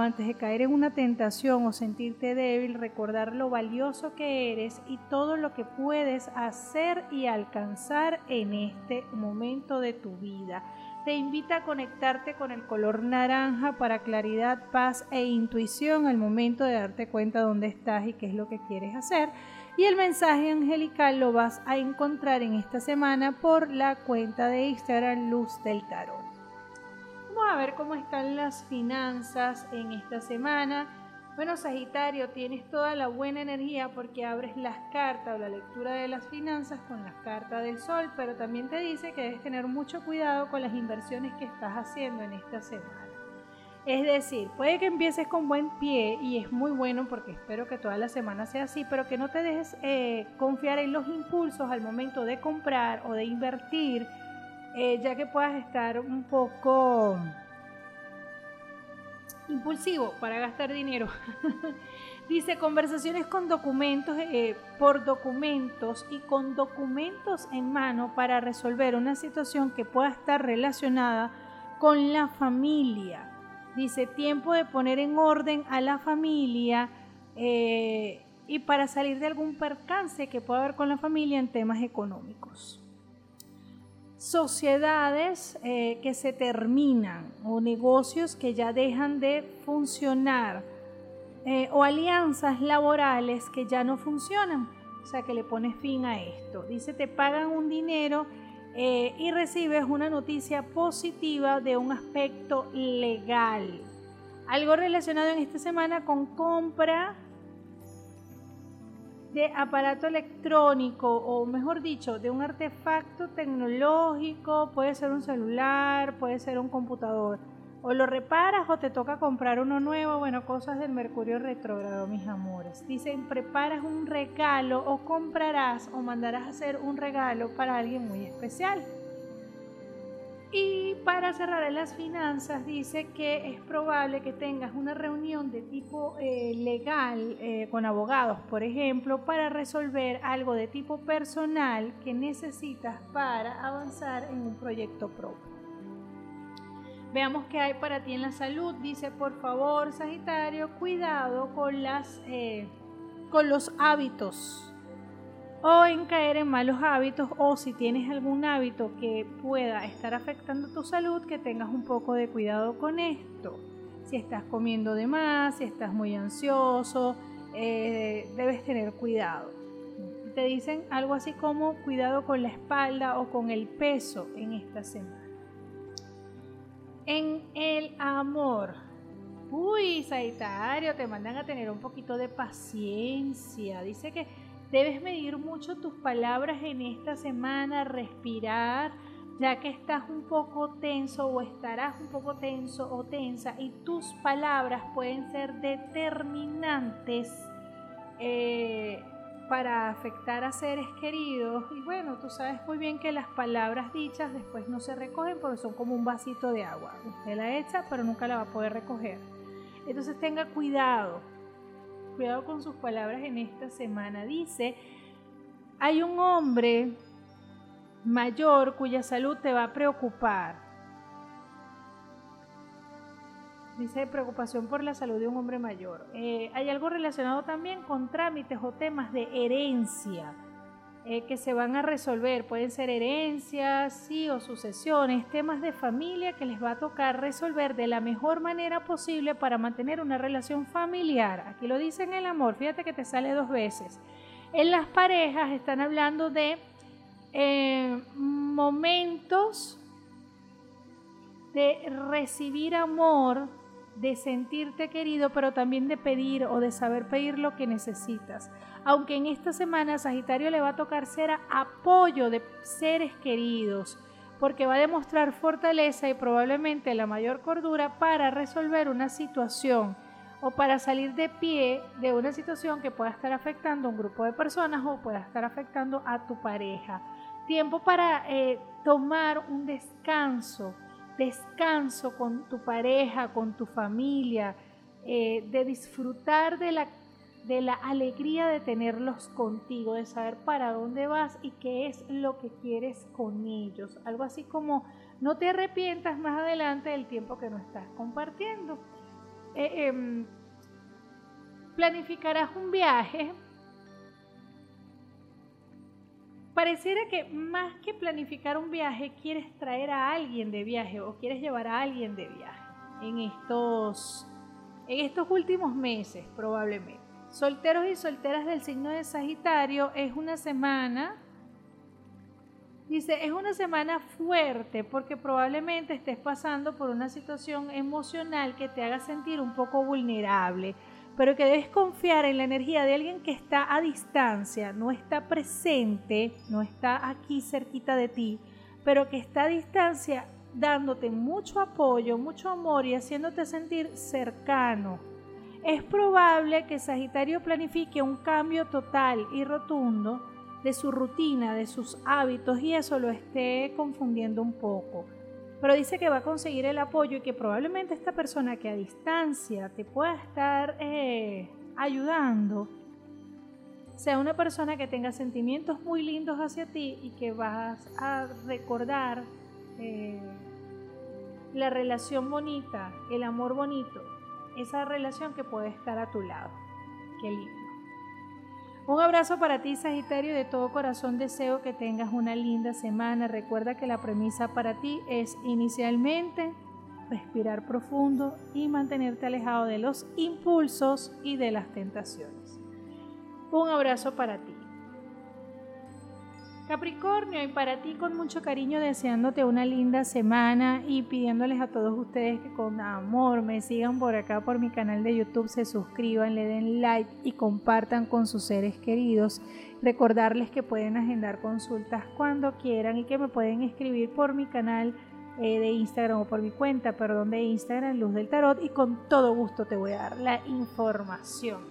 antes de caer en una tentación o sentirte débil, recordar lo valioso que eres y todo lo que puedes hacer y alcanzar en este momento de tu vida. Te invita a conectarte con el color naranja para claridad, paz e intuición al momento de darte cuenta dónde estás y qué es lo que quieres hacer. Y el mensaje angelical lo vas a encontrar en esta semana por la cuenta de Instagram Luz del Tarot. Vamos a ver cómo están las finanzas en esta semana. Bueno, Sagitario, tienes toda la buena energía porque abres las cartas o la lectura de las finanzas con las cartas del sol, pero también te dice que debes tener mucho cuidado con las inversiones que estás haciendo en esta semana. Es decir, puede que empieces con buen pie y es muy bueno porque espero que toda la semana sea así, pero que no te dejes eh, confiar en los impulsos al momento de comprar o de invertir, eh, ya que puedas estar un poco impulsivo para gastar dinero. Dice conversaciones con documentos, eh, por documentos y con documentos en mano para resolver una situación que pueda estar relacionada con la familia. Dice tiempo de poner en orden a la familia eh, y para salir de algún percance que pueda haber con la familia en temas económicos sociedades eh, que se terminan o negocios que ya dejan de funcionar eh, o alianzas laborales que ya no funcionan, o sea que le pones fin a esto. Dice, te pagan un dinero eh, y recibes una noticia positiva de un aspecto legal. Algo relacionado en esta semana con compra de aparato electrónico o mejor dicho, de un artefacto tecnológico, puede ser un celular, puede ser un computador. O lo reparas o te toca comprar uno nuevo, bueno, cosas del Mercurio retrógrado, mis amores. Dicen, preparas un regalo o comprarás o mandarás a hacer un regalo para alguien muy especial. Y para cerrar en las finanzas, dice que es probable que tengas una reunión de tipo eh, legal eh, con abogados, por ejemplo, para resolver algo de tipo personal que necesitas para avanzar en un proyecto propio. Veamos qué hay para ti en la salud. Dice, por favor, Sagitario, cuidado con, las, eh, con los hábitos o en caer en malos hábitos o si tienes algún hábito que pueda estar afectando tu salud, que tengas un poco de cuidado con esto. Si estás comiendo de más, si estás muy ansioso, eh, debes tener cuidado. Te dicen algo así como cuidado con la espalda o con el peso en esta semana. En el amor. Uy, Sagitario, te mandan a tener un poquito de paciencia. Dice que Debes medir mucho tus palabras en esta semana, respirar, ya que estás un poco tenso o estarás un poco tenso o tensa y tus palabras pueden ser determinantes eh, para afectar a seres queridos. Y bueno, tú sabes muy bien que las palabras dichas después no se recogen porque son como un vasito de agua. Usted la echa, pero nunca la va a poder recoger. Entonces tenga cuidado cuidado con sus palabras en esta semana. Dice, hay un hombre mayor cuya salud te va a preocupar. Dice preocupación por la salud de un hombre mayor. Eh, hay algo relacionado también con trámites o temas de herencia eh, que se van a resolver. Pueden ser herencias, sí, o sucesiones, temas de familia que les va a tocar resolver de la mejor manera posible para mantener una relación familiar. Aquí lo dice en el amor, fíjate que te sale dos veces. En las parejas están hablando de eh, momentos de recibir amor, de sentirte querido, pero también de pedir o de saber pedir lo que necesitas aunque en esta semana Sagitario le va a tocar ser apoyo de seres queridos, porque va a demostrar fortaleza y probablemente la mayor cordura para resolver una situación o para salir de pie de una situación que pueda estar afectando a un grupo de personas o pueda estar afectando a tu pareja. Tiempo para eh, tomar un descanso descanso con tu pareja, con tu familia, eh, de disfrutar de la, de la alegría de tenerlos contigo, de saber para dónde vas y qué es lo que quieres con ellos. Algo así como no te arrepientas más adelante del tiempo que no estás compartiendo. Eh, em, planificarás un viaje. Pareciera que más que planificar un viaje, quieres traer a alguien de viaje o quieres llevar a alguien de viaje en estos, en estos últimos meses probablemente. Solteros y solteras del signo de Sagitario es una semana Dice, es una semana fuerte porque probablemente estés pasando por una situación emocional que te haga sentir un poco vulnerable pero que debes confiar en la energía de alguien que está a distancia, no está presente, no está aquí cerquita de ti, pero que está a distancia dándote mucho apoyo, mucho amor y haciéndote sentir cercano. Es probable que Sagitario planifique un cambio total y rotundo de su rutina, de sus hábitos y eso lo esté confundiendo un poco. Pero dice que va a conseguir el apoyo y que probablemente esta persona que a distancia te pueda estar eh, ayudando sea una persona que tenga sentimientos muy lindos hacia ti y que vas a recordar eh, la relación bonita, el amor bonito, esa relación que puede estar a tu lado. Qué lindo. Un abrazo para ti, Sagitario, de todo corazón deseo que tengas una linda semana. Recuerda que la premisa para ti es inicialmente respirar profundo y mantenerte alejado de los impulsos y de las tentaciones. Un abrazo para ti. Capricornio, y para ti con mucho cariño deseándote una linda semana y pidiéndoles a todos ustedes que con amor me sigan por acá por mi canal de YouTube, se suscriban, le den like y compartan con sus seres queridos. Recordarles que pueden agendar consultas cuando quieran y que me pueden escribir por mi canal eh, de Instagram o por mi cuenta, perdón, de Instagram, Luz del Tarot, y con todo gusto te voy a dar la información.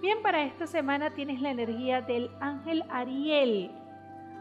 Bien, para esta semana tienes la energía del ángel Ariel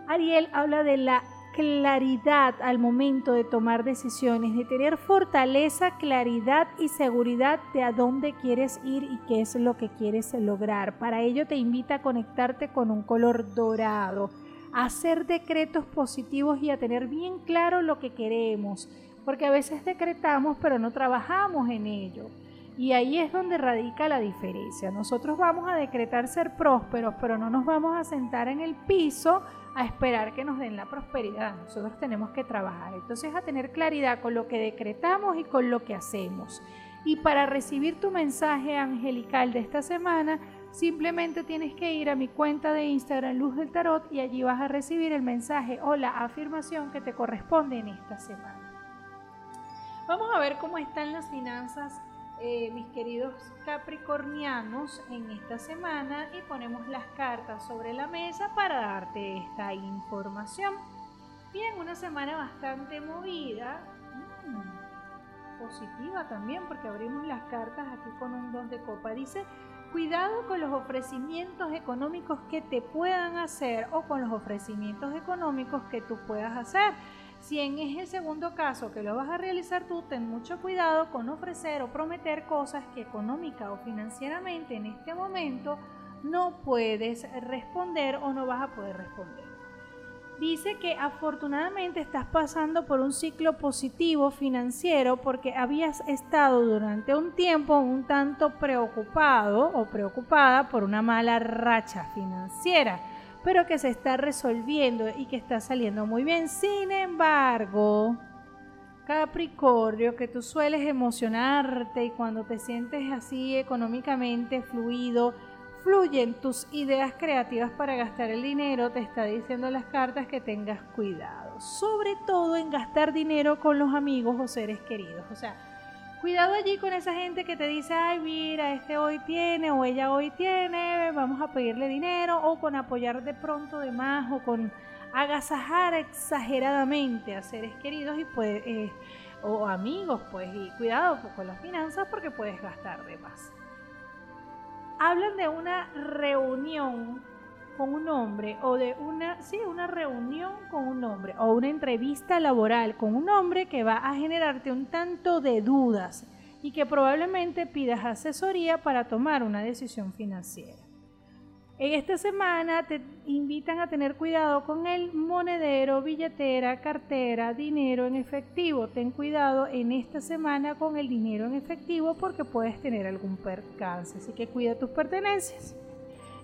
Ariel habla de la claridad al momento de tomar decisiones, de tener fortaleza, claridad y seguridad de a dónde quieres ir y qué es lo que quieres lograr. Para ello te invita a conectarte con un color dorado, a hacer decretos positivos y a tener bien claro lo que queremos, porque a veces decretamos pero no trabajamos en ello. Y ahí es donde radica la diferencia. Nosotros vamos a decretar ser prósperos, pero no nos vamos a sentar en el piso a esperar que nos den la prosperidad. Nosotros tenemos que trabajar. Entonces a tener claridad con lo que decretamos y con lo que hacemos. Y para recibir tu mensaje angelical de esta semana, simplemente tienes que ir a mi cuenta de Instagram Luz del Tarot y allí vas a recibir el mensaje o la afirmación que te corresponde en esta semana. Vamos a ver cómo están las finanzas eh, mis queridos capricornianos, en esta semana y ponemos las cartas sobre la mesa para darte esta información. Bien, una semana bastante movida, mm, positiva también, porque abrimos las cartas aquí con un don de copa. Dice, cuidado con los ofrecimientos económicos que te puedan hacer o con los ofrecimientos económicos que tú puedas hacer si en ese segundo caso que lo vas a realizar tú, ten mucho cuidado con ofrecer o prometer cosas que económica o financieramente en este momento no puedes responder o no vas a poder responder. Dice que afortunadamente estás pasando por un ciclo positivo financiero porque habías estado durante un tiempo un tanto preocupado o preocupada por una mala racha financiera pero que se está resolviendo y que está saliendo muy bien. Sin embargo, Capricornio, que tú sueles emocionarte y cuando te sientes así económicamente fluido, fluyen tus ideas creativas para gastar el dinero, te está diciendo las cartas que tengas cuidado, sobre todo en gastar dinero con los amigos o seres queridos. O sea, Cuidado allí con esa gente que te dice, ay, mira, este hoy tiene o ella hoy tiene, vamos a pedirle dinero, o con apoyar de pronto de más, o con agasajar exageradamente a seres queridos y pues, eh, o amigos, pues, y cuidado con las finanzas porque puedes gastar de más. Hablan de una reunión con un hombre o de una, sí, una reunión con un hombre o una entrevista laboral con un hombre que va a generarte un tanto de dudas y que probablemente pidas asesoría para tomar una decisión financiera. En esta semana te invitan a tener cuidado con el monedero, billetera, cartera, dinero en efectivo. Ten cuidado en esta semana con el dinero en efectivo porque puedes tener algún percance, así que cuida tus pertenencias.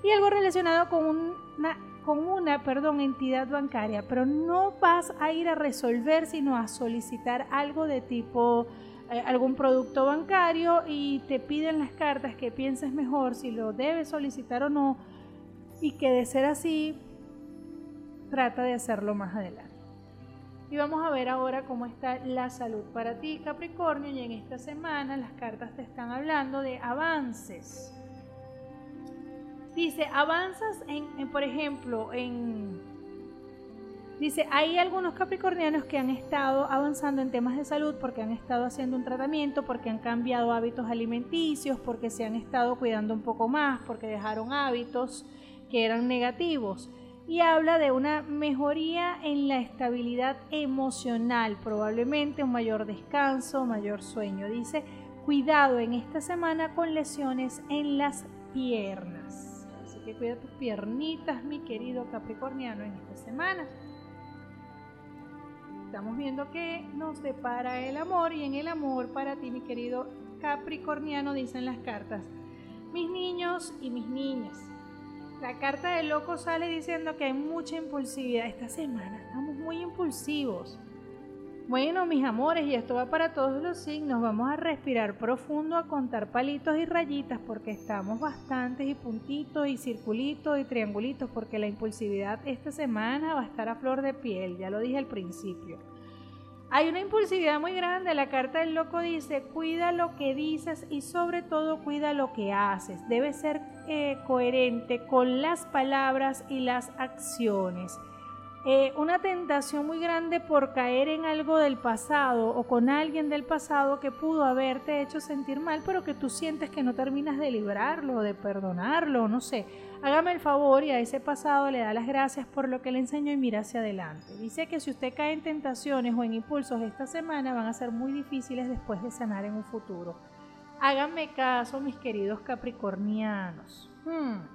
Y algo relacionado con una, con una perdón, entidad bancaria, pero no vas a ir a resolver, sino a solicitar algo de tipo eh, algún producto bancario y te piden las cartas que pienses mejor si lo debes solicitar o no y que de ser así trata de hacerlo más adelante. Y vamos a ver ahora cómo está la salud para ti, Capricornio, y en esta semana las cartas te están hablando de avances. Dice, avanzas en por ejemplo, en Dice, hay algunos capricornianos que han estado avanzando en temas de salud porque han estado haciendo un tratamiento, porque han cambiado hábitos alimenticios, porque se han estado cuidando un poco más, porque dejaron hábitos que eran negativos. Y habla de una mejoría en la estabilidad emocional, probablemente un mayor descanso, mayor sueño. Dice, cuidado en esta semana con lesiones en las piernas. Que cuida tus piernitas, mi querido capricorniano, en esta semana estamos viendo que nos depara el amor y en el amor para ti, mi querido Capricorniano, dicen las cartas, mis niños y mis niñas. La carta del loco sale diciendo que hay mucha impulsividad esta semana, estamos muy impulsivos. Bueno, mis amores, y esto va para todos los signos. Vamos a respirar profundo, a contar palitos y rayitas, porque estamos bastantes, y puntitos, y circulitos, y triangulitos, porque la impulsividad esta semana va a estar a flor de piel, ya lo dije al principio. Hay una impulsividad muy grande. La carta del loco dice, cuida lo que dices y sobre todo cuida lo que haces. Debe ser eh, coherente con las palabras y las acciones. Eh, una tentación muy grande por caer en algo del pasado o con alguien del pasado que pudo haberte hecho sentir mal, pero que tú sientes que no terminas de librarlo, de perdonarlo, no sé. Hágame el favor y a ese pasado le da las gracias por lo que le enseñó y mira hacia adelante. Dice que si usted cae en tentaciones o en impulsos esta semana van a ser muy difíciles después de sanar en un futuro. Háganme caso, mis queridos capricornianos. Hmm.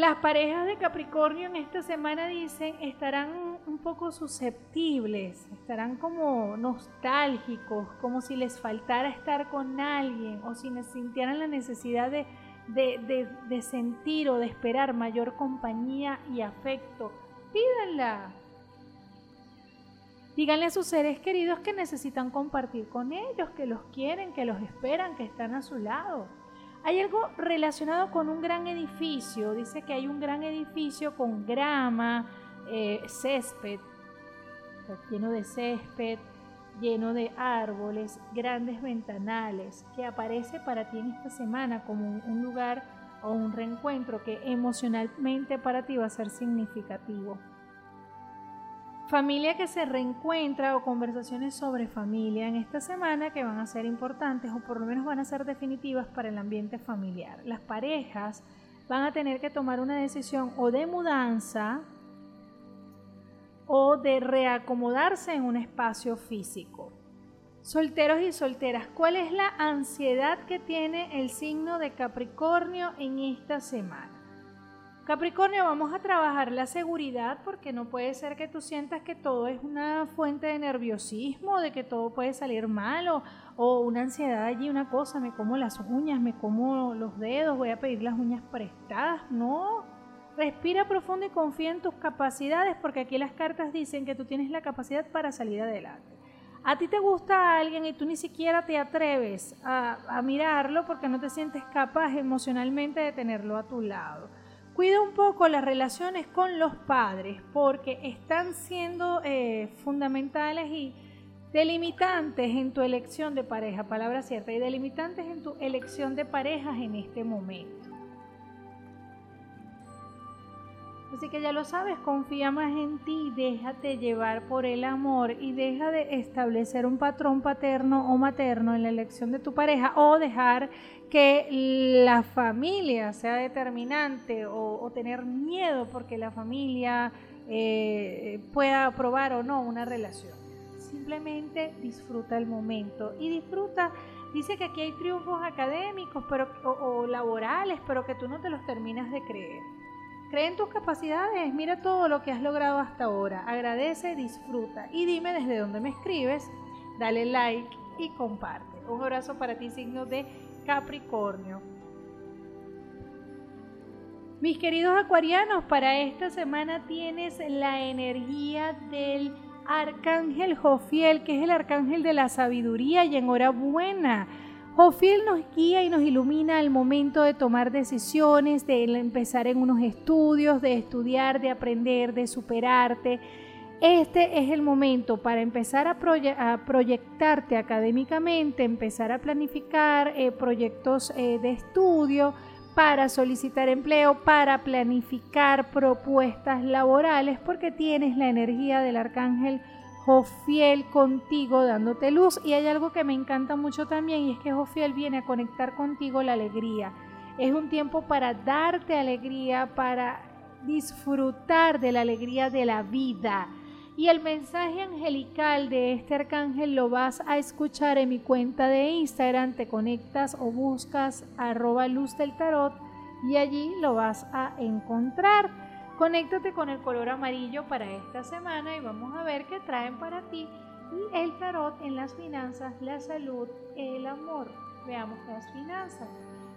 Las parejas de Capricornio en esta semana dicen estarán un poco susceptibles, estarán como nostálgicos, como si les faltara estar con alguien o si sintieran la necesidad de, de, sentir o de esperar mayor compañía y afecto. Pídanla. Díganle a sus seres queridos que necesitan compartir con ellos, que los quieren, que los esperan, que están a su lado. Hay algo relacionado con un gran edificio. Dice que hay un gran edificio con grama, eh, césped, lleno de césped, lleno de árboles, grandes ventanales, que aparece para ti en esta semana como un lugar o un reencuentro que emocionalmente para ti va a ser significativo. Familia que se reencuentra o conversaciones sobre familia en esta semana que van a ser importantes o por lo menos van a ser definitivas para el ambiente familiar. Las parejas van a tener que tomar una decisión o de mudanza o de reacomodarse en un espacio físico. Solteros y solteras, ¿cuál es la ansiedad que tiene el signo de Capricornio en esta semana? Capricornio, vamos a trabajar la seguridad porque no puede ser que tú sientas que todo es una fuente de nerviosismo, de que todo puede salir mal o, una ansiedad allí, una cosa, me como las uñas, me como los dedos, voy a pedir las uñas prestadas. No, respira profundo y confía en tus capacidades porque aquí las cartas dicen que tú tienes la capacidad para salir adelante. A ti te gusta alguien y tú ni siquiera te atreves a, a mirarlo porque no te sientes capaz emocionalmente de tenerlo a tu lado. Cuida un poco las relaciones con los padres porque están siendo eh, fundamentales y delimitantes en tu elección de pareja, palabra cierta, y delimitantes en tu elección de parejas en este momento. Así que ya lo sabes, confía más en ti, déjate llevar por el amor y deja de establecer un patrón paterno o materno en la elección de tu pareja o dejar que la familia sea determinante o, tener miedo porque la familia eh, pueda aprobar o no una relación. Simplemente disfruta el momento y disfruta. Dice que aquí hay triunfos académicos pero, o laborales, pero que tú no te los terminas de creer. Cree en tus capacidades, mira todo lo que has logrado hasta ahora, agradece, disfruta y dime desde dónde me escribes, dale like y comparte. Un abrazo para ti, signo de Capricornio. Mis queridos acuarianos, para esta semana tienes la energía del arcángel Jofiel, que es el arcángel de la sabiduría y enhorabuena Jofiel nos guía y nos ilumina al momento de tomar decisiones, de empezar en unos estudios, de estudiar, de aprender, de superarte. Este es el momento para empezar a, proyectarte académicamente, empezar a planificar eh, proyectos eh, de estudio, para solicitar empleo, para planificar propuestas laborales, porque tienes la energía del arcángel Jofiel contigo dándote luz. Y hay algo que me encanta mucho también y es que Jofiel viene a conectar contigo la alegría. Es un tiempo para darte alegría, para disfrutar de la alegría de la vida. Y el mensaje angelical de este arcángel lo vas a escuchar en mi cuenta de Instagram. Te conectas o buscas arroba luz del tarot y allí lo vas a encontrar. Conéctate con el color amarillo para esta semana y vamos a ver qué traen para ti el tarot en las finanzas, la salud, el amor. Veamos las finanzas.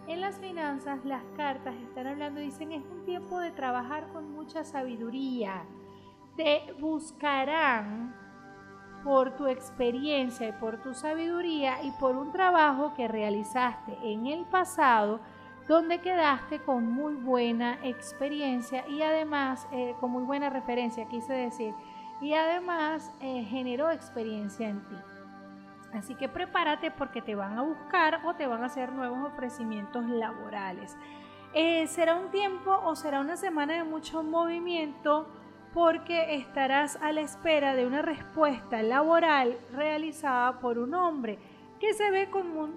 En las finanzas las cartas están hablando, dicen es un tiempo de trabajar con mucha sabiduría. Te buscarán por tu experiencia y por tu sabiduría y por un trabajo que realizaste en el pasado donde quedaste con muy buena experiencia y además eh, con muy buena referencia, quise decir, y además eh, generó experiencia en ti. Así que prepárate porque te van a buscar o te van a hacer nuevos ofrecimientos laborales. Eh, será un tiempo o será una semana de mucho movimiento porque estarás a la espera de una respuesta laboral realizada por un hombre que se ve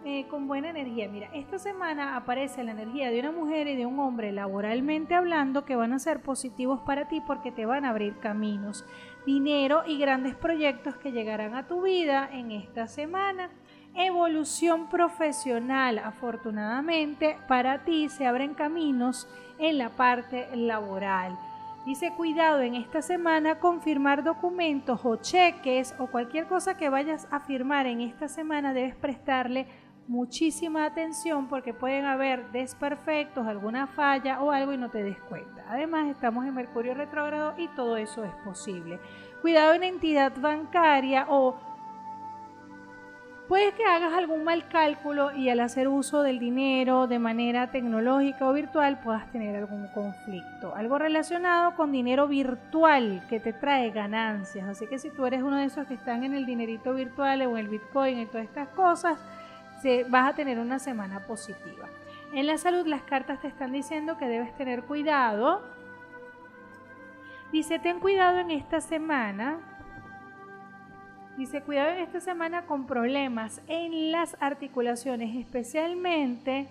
eh, con, buena energía. Mira, esta semana aparece la energía de una mujer y de un hombre laboralmente hablando que van a ser positivos para ti porque te van a abrir caminos, dinero y grandes proyectos que llegarán a tu vida en esta semana. Evolución profesional, afortunadamente para ti se abren caminos en la parte laboral Dice cuidado en esta semana con firmar documentos o cheques o cualquier cosa que vayas a firmar en esta semana debes prestarle muchísima atención porque pueden haber desperfectos, alguna falla o algo y no te des cuenta. Además estamos en Mercurio retrógrado y todo eso es posible. Cuidado en entidad bancaria o Puede que hagas algún mal cálculo y al hacer uso del dinero de manera tecnológica o virtual puedas tener algún conflicto. Algo relacionado con dinero virtual que te trae ganancias. Así que si tú eres uno de esos que están en el dinerito virtual o en el Bitcoin y todas estas cosas, vas a tener una semana positiva. En la salud las cartas te están diciendo que debes tener cuidado. Dice, ten cuidado en esta semana Dice, cuidado en esta semana con problemas en las articulaciones, especialmente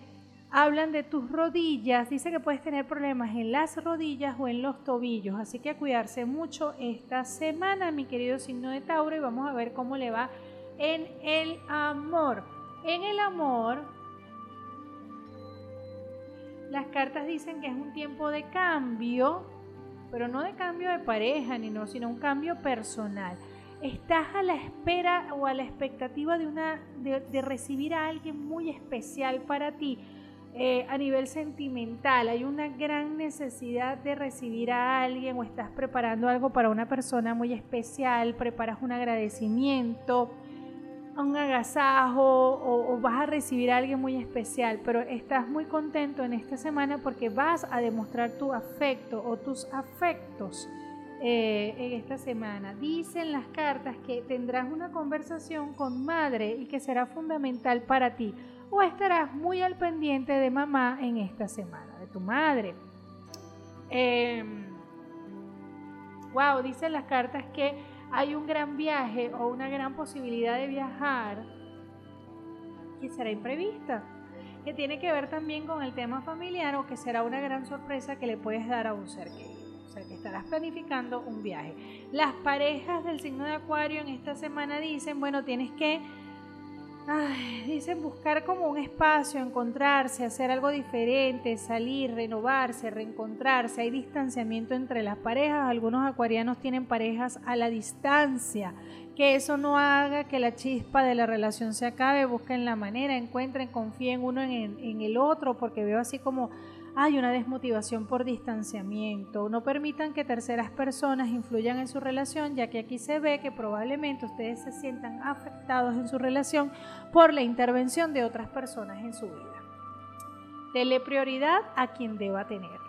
hablan de tus rodillas. Dice que puedes tener problemas en las rodillas o en los tobillos, así que cuidarse mucho esta semana, mi querido signo de Tauro, y vamos a ver cómo le va en el amor. En el amor, las cartas dicen que es un tiempo de cambio, pero no de cambio de pareja ni no, sino un cambio personal estás a la espera o a la expectativa de, una, de, recibir a alguien muy especial para ti. Eh, a nivel sentimental, hay una gran necesidad de recibir a alguien o estás preparando algo para una persona muy especial, preparas un agradecimiento, un agasajo o, o, vas a recibir a alguien muy especial, pero estás muy contento en esta semana porque vas a demostrar tu afecto o tus afectos eh, en esta semana. Dicen las cartas que tendrás una conversación con madre y que será fundamental para ti. O estarás muy al pendiente de mamá en esta semana, de tu madre. Em, Wow, dicen las cartas que hay un gran viaje o una gran posibilidad de viajar que será imprevista, que tiene que ver también con el tema familiar o que será una gran sorpresa que le puedes dar a un ser querido. Que estarás planificando un viaje. Las parejas del signo de Acuario en esta semana dicen, bueno, tienes que dicen buscar como un espacio, encontrarse, hacer algo diferente, salir, renovarse, reencontrarse. Hay distanciamiento entre las parejas. Algunos acuarianos tienen parejas a la distancia. Que eso no haga que la chispa de la relación se acabe. Busquen la manera, encuentren, confíen uno en, en el otro, porque veo así como hay una desmotivación por distanciamiento. No permitan que terceras personas influyan en su relación, ya que aquí se ve que probablemente ustedes se sientan afectados en su relación por la intervención de otras personas en su vida. Dele prioridad a quien deba tenerlo.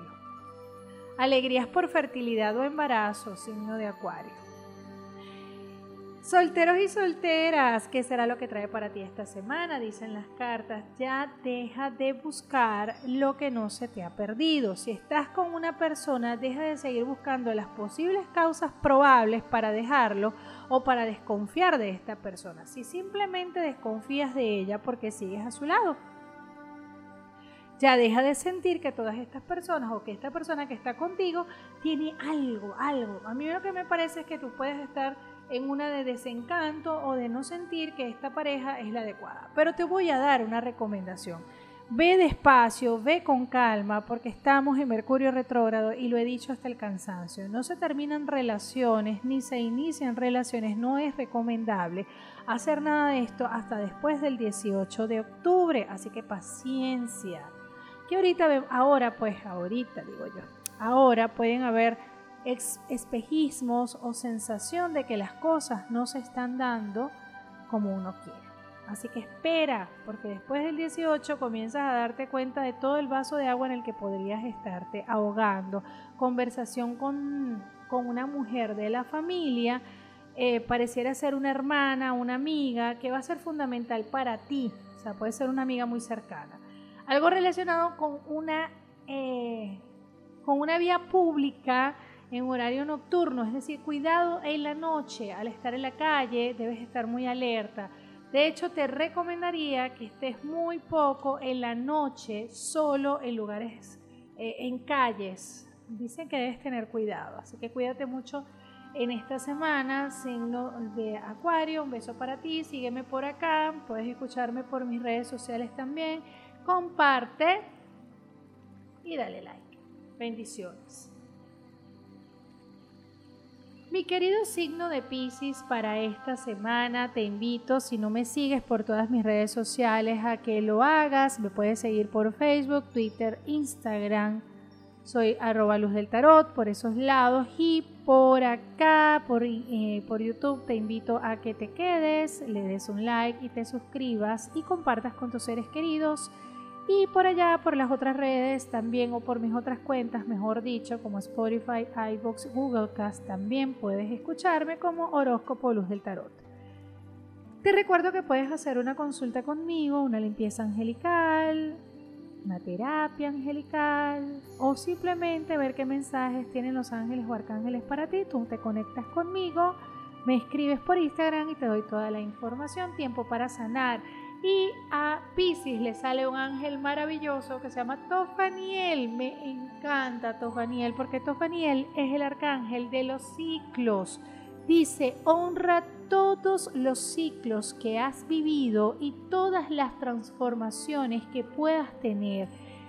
Alegrías por fertilidad o embarazo, signo de acuario. Solteros y solteras, ¿qué será lo que trae para ti esta semana? Dicen las cartas, ya deja de buscar lo que no se te ha perdido. Si estás con una persona, deja de seguir buscando las posibles causas probables para dejarlo o para desconfiar de esta persona. Si simplemente desconfías de ella porque sigues a su lado. Ya deja de sentir que todas estas personas o que esta persona que está contigo tiene algo, algo. A mí lo que me parece es que tú puedes estar en una de desencanto o de no sentir que esta pareja es la adecuada. Pero te voy a dar una recomendación. Ve despacio, ve con calma, porque estamos en Mercurio retrógrado y lo he dicho hasta el cansancio. No se terminan relaciones ni se inician relaciones, no es recomendable hacer nada de esto hasta después del 18 de octubre, así que paciencia. Que ahorita, ahora pues, ahorita digo yo, ahora pueden haber espejismos o sensación de que las cosas no se están dando como uno quiere. Así que espera, porque después del 18 comienzas a darte cuenta de todo el vaso de agua en el que podrías estarte ahogando. Conversación con, una mujer de la familia, eh, pareciera ser una hermana, una amiga, que va a ser fundamental para ti. O sea, puede ser una amiga muy cercana. Algo relacionado con una, eh, con una vía pública en horario nocturno, es decir, cuidado en la noche, al estar en la calle debes estar muy alerta. De hecho, te recomendaría que estés muy poco en la noche, solo en lugares, eh, en calles. Dicen que debes tener cuidado, así que cuídate mucho en esta semana, signo de Acuario, un beso para ti, sígueme por acá, puedes escucharme por mis redes sociales también, comparte y dale like. Bendiciones. Mi querido signo de Pisces, para esta semana te invito, si no me sigues por todas mis redes sociales, a que lo hagas. Me puedes seguir por Facebook, Twitter, Instagram. Soy arroba luz del tarot por esos lados y por acá, por, eh, por YouTube, te invito a que te quedes, le des un like y te suscribas y compartas con tus seres queridos y por allá, por las otras redes también o por mis otras cuentas, mejor dicho, como Spotify, iBox, Google Cast, también puedes escucharme como Horóscopo Luz del Tarot. Te recuerdo que puedes hacer una consulta conmigo, una limpieza angelical, una terapia angelical o simplemente ver qué mensajes tienen los ángeles o arcángeles para ti. Tú te conectas conmigo, me escribes por Instagram y te doy toda la información. Tiempo para sanar y a Pisces le sale un ángel maravilloso que se llama Tofaniel. Me encanta Tofaniel porque Tofaniel es el arcángel de los ciclos. Dice, honra todos los ciclos que has vivido y todas las transformaciones que puedas tener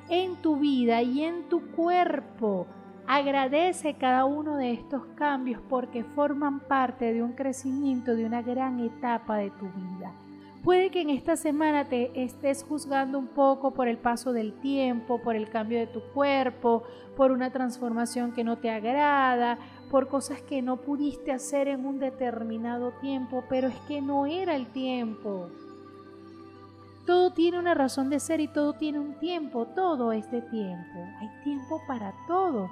en tu vida y en tu cuerpo. Agradece cada uno de estos cambios porque forman parte de un crecimiento, de una gran etapa de tu vida. Puede que en esta semana te estés juzgando un poco por el paso del tiempo, por el cambio de tu cuerpo, por una transformación que no te agrada, por cosas que no pudiste hacer en un determinado tiempo, pero es que no era el tiempo. Todo tiene una razón de ser y todo tiene un tiempo, todo es de tiempo. Hay tiempo para todo.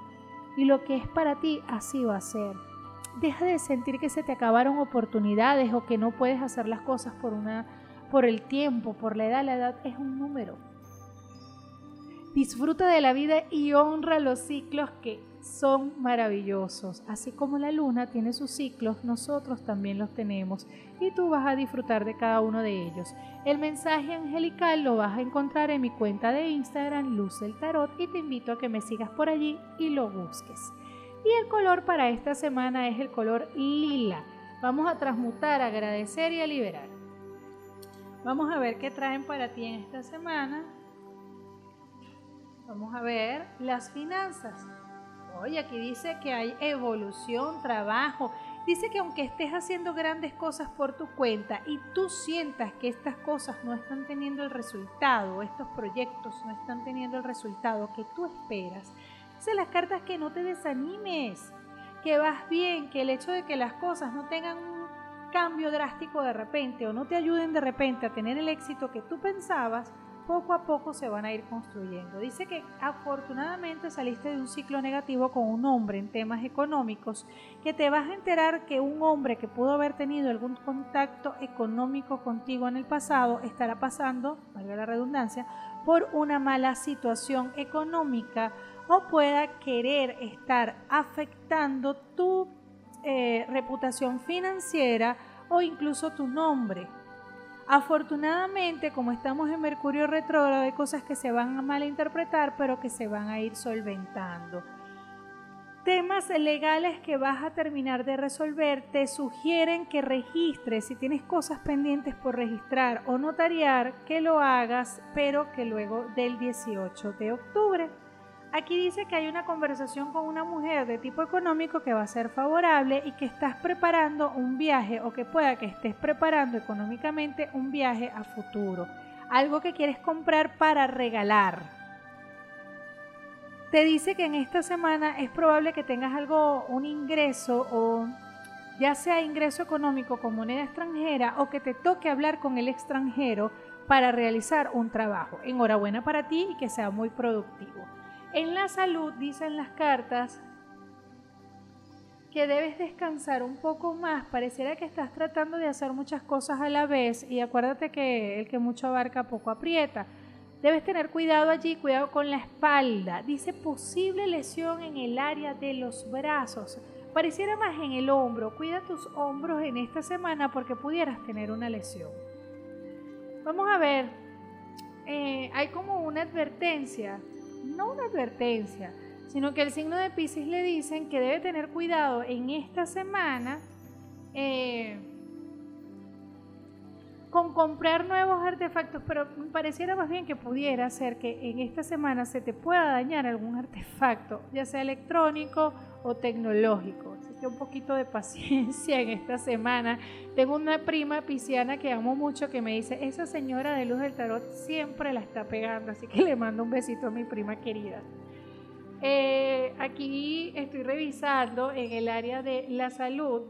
Y lo que es para ti, así va a ser. Deja de sentir que se te acabaron oportunidades o que no puedes hacer las cosas por una por el tiempo, por la edad. La edad es un número. Disfruta de la vida y honra los ciclos que son maravillosos. Así como la luna tiene sus ciclos, nosotros también los tenemos y tú vas a disfrutar de cada uno de ellos. El mensaje angelical lo vas a encontrar en mi cuenta de Instagram, Luz del Tarot, y te invito a que me sigas por allí y lo busques. Y el color para esta semana es el color lila. Vamos a transmutar, agradecer y a liberar. Vamos a ver qué traen para ti en esta semana. Vamos a ver las finanzas. Oye, aquí dice que hay evolución, trabajo. Dice que aunque estés haciendo grandes cosas por tu cuenta y tú sientas que estas cosas no están teniendo el resultado, estos proyectos no están teniendo el resultado que tú esperas, las cartas que no te desanimes, que vas bien, que el hecho de que las cosas no tengan un cambio drástico de repente o no te ayuden de repente a tener el éxito que tú pensabas, poco a poco se van a ir construyendo. Dice que afortunadamente saliste de un ciclo negativo con un hombre en temas económicos, que te vas a enterar que un hombre que pudo haber tenido algún contacto económico contigo en el pasado estará pasando, valga la redundancia, por una mala situación económica o pueda querer estar afectando tu eh, reputación financiera o incluso tu nombre Afortunadamente, como estamos en Mercurio retrógrado, hay cosas que se van a malinterpretar, pero que se van a ir solventando. Temas legales que vas a terminar de resolver te sugieren que registres, si tienes cosas pendientes por registrar o notariar, que lo hagas, pero que luego del 18 de octubre. Aquí dice que hay una conversación con una mujer de tipo económico que va a ser favorable y que estás preparando un viaje o que pueda que estés preparando económicamente un viaje a futuro. Algo que quieres comprar para regalar. Te dice que en esta semana es probable que tengas algo, un ingreso o ya sea ingreso económico con moneda extranjera o que te toque hablar con el extranjero para realizar un trabajo. Enhorabuena para ti y que sea muy productivo. En la salud dicen las cartas que debes descansar un poco más. Pareciera que estás tratando de hacer muchas cosas a la vez y acuérdate que el que mucho abarca poco aprieta. Debes tener cuidado allí, cuidado con la espalda. Dice posible lesión en el área de los brazos. Pareciera más en el hombro. Cuida tus hombros en esta semana porque pudieras tener una lesión. Vamos a ver. Eh, hay como una advertencia no una advertencia, sino que el signo de Pisces le dicen que debe tener cuidado en esta semana eh, con comprar nuevos artefactos, pero pareciera más bien que pudiera ser que en esta semana se te pueda dañar algún artefacto, ya sea electrónico o tecnológico. Un poquito de paciencia en esta semana. Tengo una prima pisciana que amo mucho que me dice, esa señora de luz del tarot siempre la está pegando, así que le mando un besito a mi prima querida. Eh, aquí estoy revisando en el área de la salud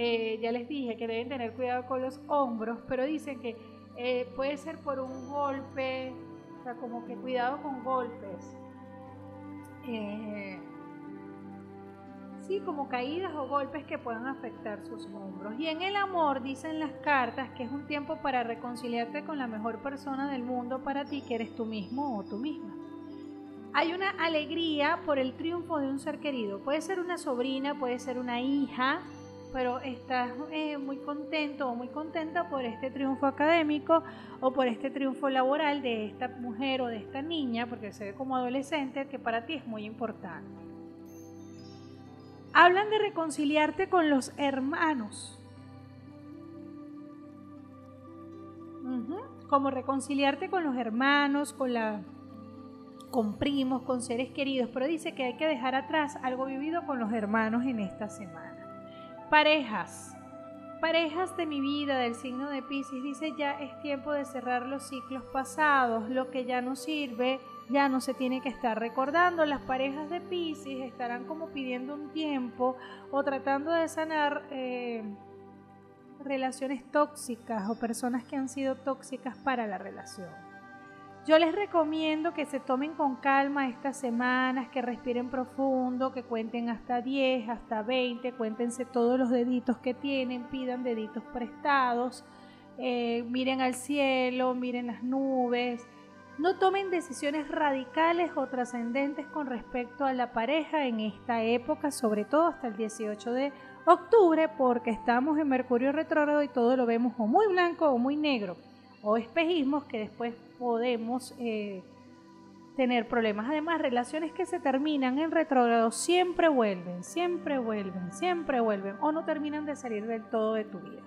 eh, ya les dije que deben tener cuidado con los hombros, pero dicen que eh, puede ser por un golpe, o sea, como que cuidado con golpes. Sí, como caídas o golpes que puedan afectar sus hombros. Y en el amor dicen las cartas que es un tiempo para reconciliarte con la mejor persona del mundo para ti, que eres tú mismo o tú misma. Hay una alegría por el triunfo de un ser querido. Puede ser una sobrina, puede ser una hija, pero estás eh, muy contento o muy contenta por este triunfo académico o por este triunfo laboral de esta mujer o de esta niña, porque se ve como adolescente, que para ti es muy importante. Hablan de reconciliarte con los hermanos. Como reconciliarte con los hermanos, con la con primos, con seres queridos, pero dice que hay que dejar atrás algo vivido con los hermanos en esta semana. Parejas. Parejas de mi vida del signo de Pisces dice ya es tiempo de cerrar los ciclos pasados, lo que ya no sirve ya no se tiene que estar recordando. Las parejas de Pisces estarán como pidiendo un tiempo o tratando de sanar eh, relaciones tóxicas o personas que han sido tóxicas para la relación. Yo les recomiendo que se tomen con calma estas semanas, que respiren profundo, que cuenten hasta 10, hasta 20, cuéntense todos los deditos que tienen, pidan deditos prestados, eh, miren al cielo, miren las nubes, No tomen decisiones radicales o trascendentes con respecto a la pareja en esta época, sobre todo hasta el 18 de octubre, porque estamos en Mercurio retrógrado y todo lo vemos o muy blanco o muy negro, o espejismos que después podemos eh, tener problemas. Además, relaciones que se terminan en retrógrado siempre vuelven, siempre vuelven, siempre vuelven, o no terminan de salir del todo de tu vida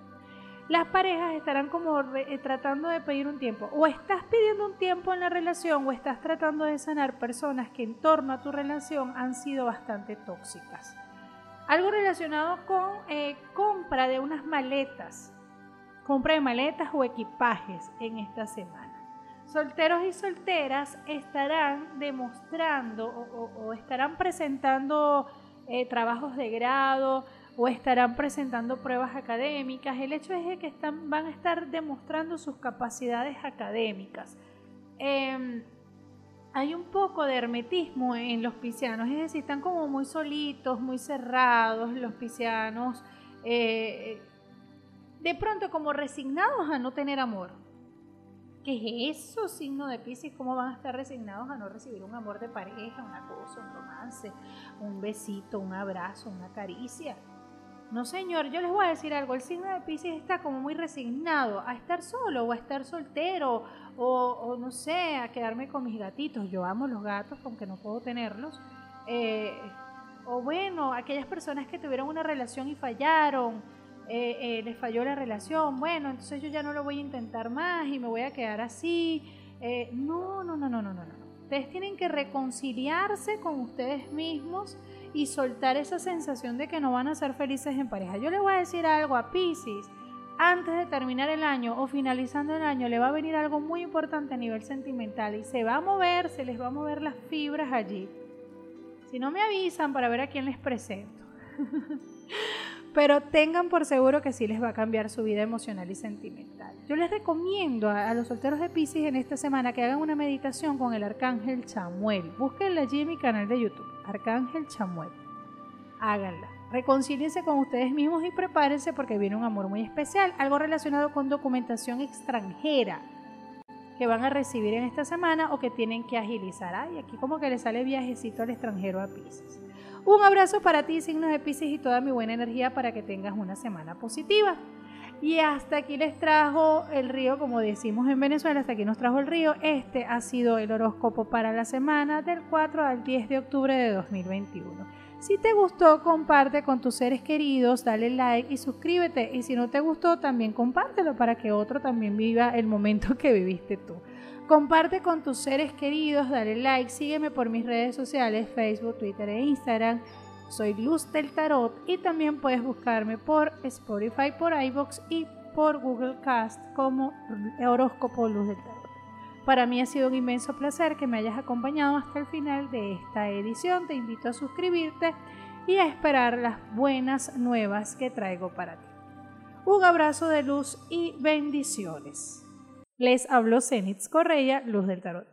las parejas estarán como eh, tratando de pedir un tiempo. O estás pidiendo un tiempo en la relación o estás tratando de sanar personas que en torno a tu relación han sido bastante tóxicas. Algo relacionado con eh, compra de unas maletas, compra de maletas o equipajes en esta semana. Solteros y solteras estarán demostrando o, estarán presentando eh, trabajos de grado, o estarán presentando pruebas académicas. El hecho es que están, van a estar demostrando sus capacidades académicas. Em, hay un poco de hermetismo en los piscianos, es decir, están como muy solitos, muy cerrados los piscianos, eh, de pronto como resignados a no tener amor. ¿Qué es eso, signo de Pisces? ¿Cómo van a estar resignados a no recibir un amor de pareja, una cosa, un romance, un besito, un abrazo, una caricia? No, señor, yo les voy a decir algo. El signo de Pisces está como muy resignado a estar solo o a estar soltero o, no sé, a quedarme con mis gatitos. Yo amo los gatos, aunque no puedo tenerlos. Eh, o bueno, aquellas personas que tuvieron una relación y fallaron, eh, eh, les falló la relación. Bueno, entonces yo ya no lo voy a intentar más y me voy a quedar así. no, no, no, no, no, no. Ustedes tienen que reconciliarse con ustedes mismos y soltar esa sensación de que no van a ser felices en pareja. Yo le voy a decir algo a Pisces. Antes de terminar el año o finalizando el año le va a venir algo muy importante a nivel sentimental y se va a mover, se les va a mover las fibras allí. Si no me avisan para ver a quién les presento. Pero tengan por seguro que sí les va a cambiar su vida emocional y sentimental. Yo les recomiendo a, los solteros de Pisces en esta semana que hagan una meditación con el arcángel Chamuel. Búsquenla allí en mi canal de YouTube, Arcángel Chamuel. Háganla. Reconcíliense con ustedes mismos y prepárense porque viene un amor muy especial, algo relacionado con documentación extranjera que van a recibir en esta semana o que tienen que agilizar. Ay, aquí como que le sale viajecito al extranjero a Pisces. Un abrazo para ti, signos de Pisces, y toda mi buena energía para que tengas una semana positiva. Y hasta aquí les trajo el río, como decimos en Venezuela, hasta aquí nos trajo el río. Este ha sido el horóscopo para la semana del 4 al 10 de octubre de 2021. Si te gustó, comparte con tus seres queridos, dale like y suscríbete. Y si no te gustó, también compártelo para que otro también viva el momento que viviste tú. Comparte con tus seres queridos, dale like, sígueme por mis redes sociales, Facebook, Twitter e Instagram. Soy Luz del Tarot y también puedes buscarme por Spotify, por iBox y por Google Cast como Horóscopo Luz del Tarot. Para mí ha sido un inmenso placer que me hayas acompañado hasta el final de esta edición. Te invito a suscribirte y a esperar las buenas nuevas que traigo para ti. Un abrazo de luz y bendiciones. Les habló Zenitz Correia, Luz del Tarot.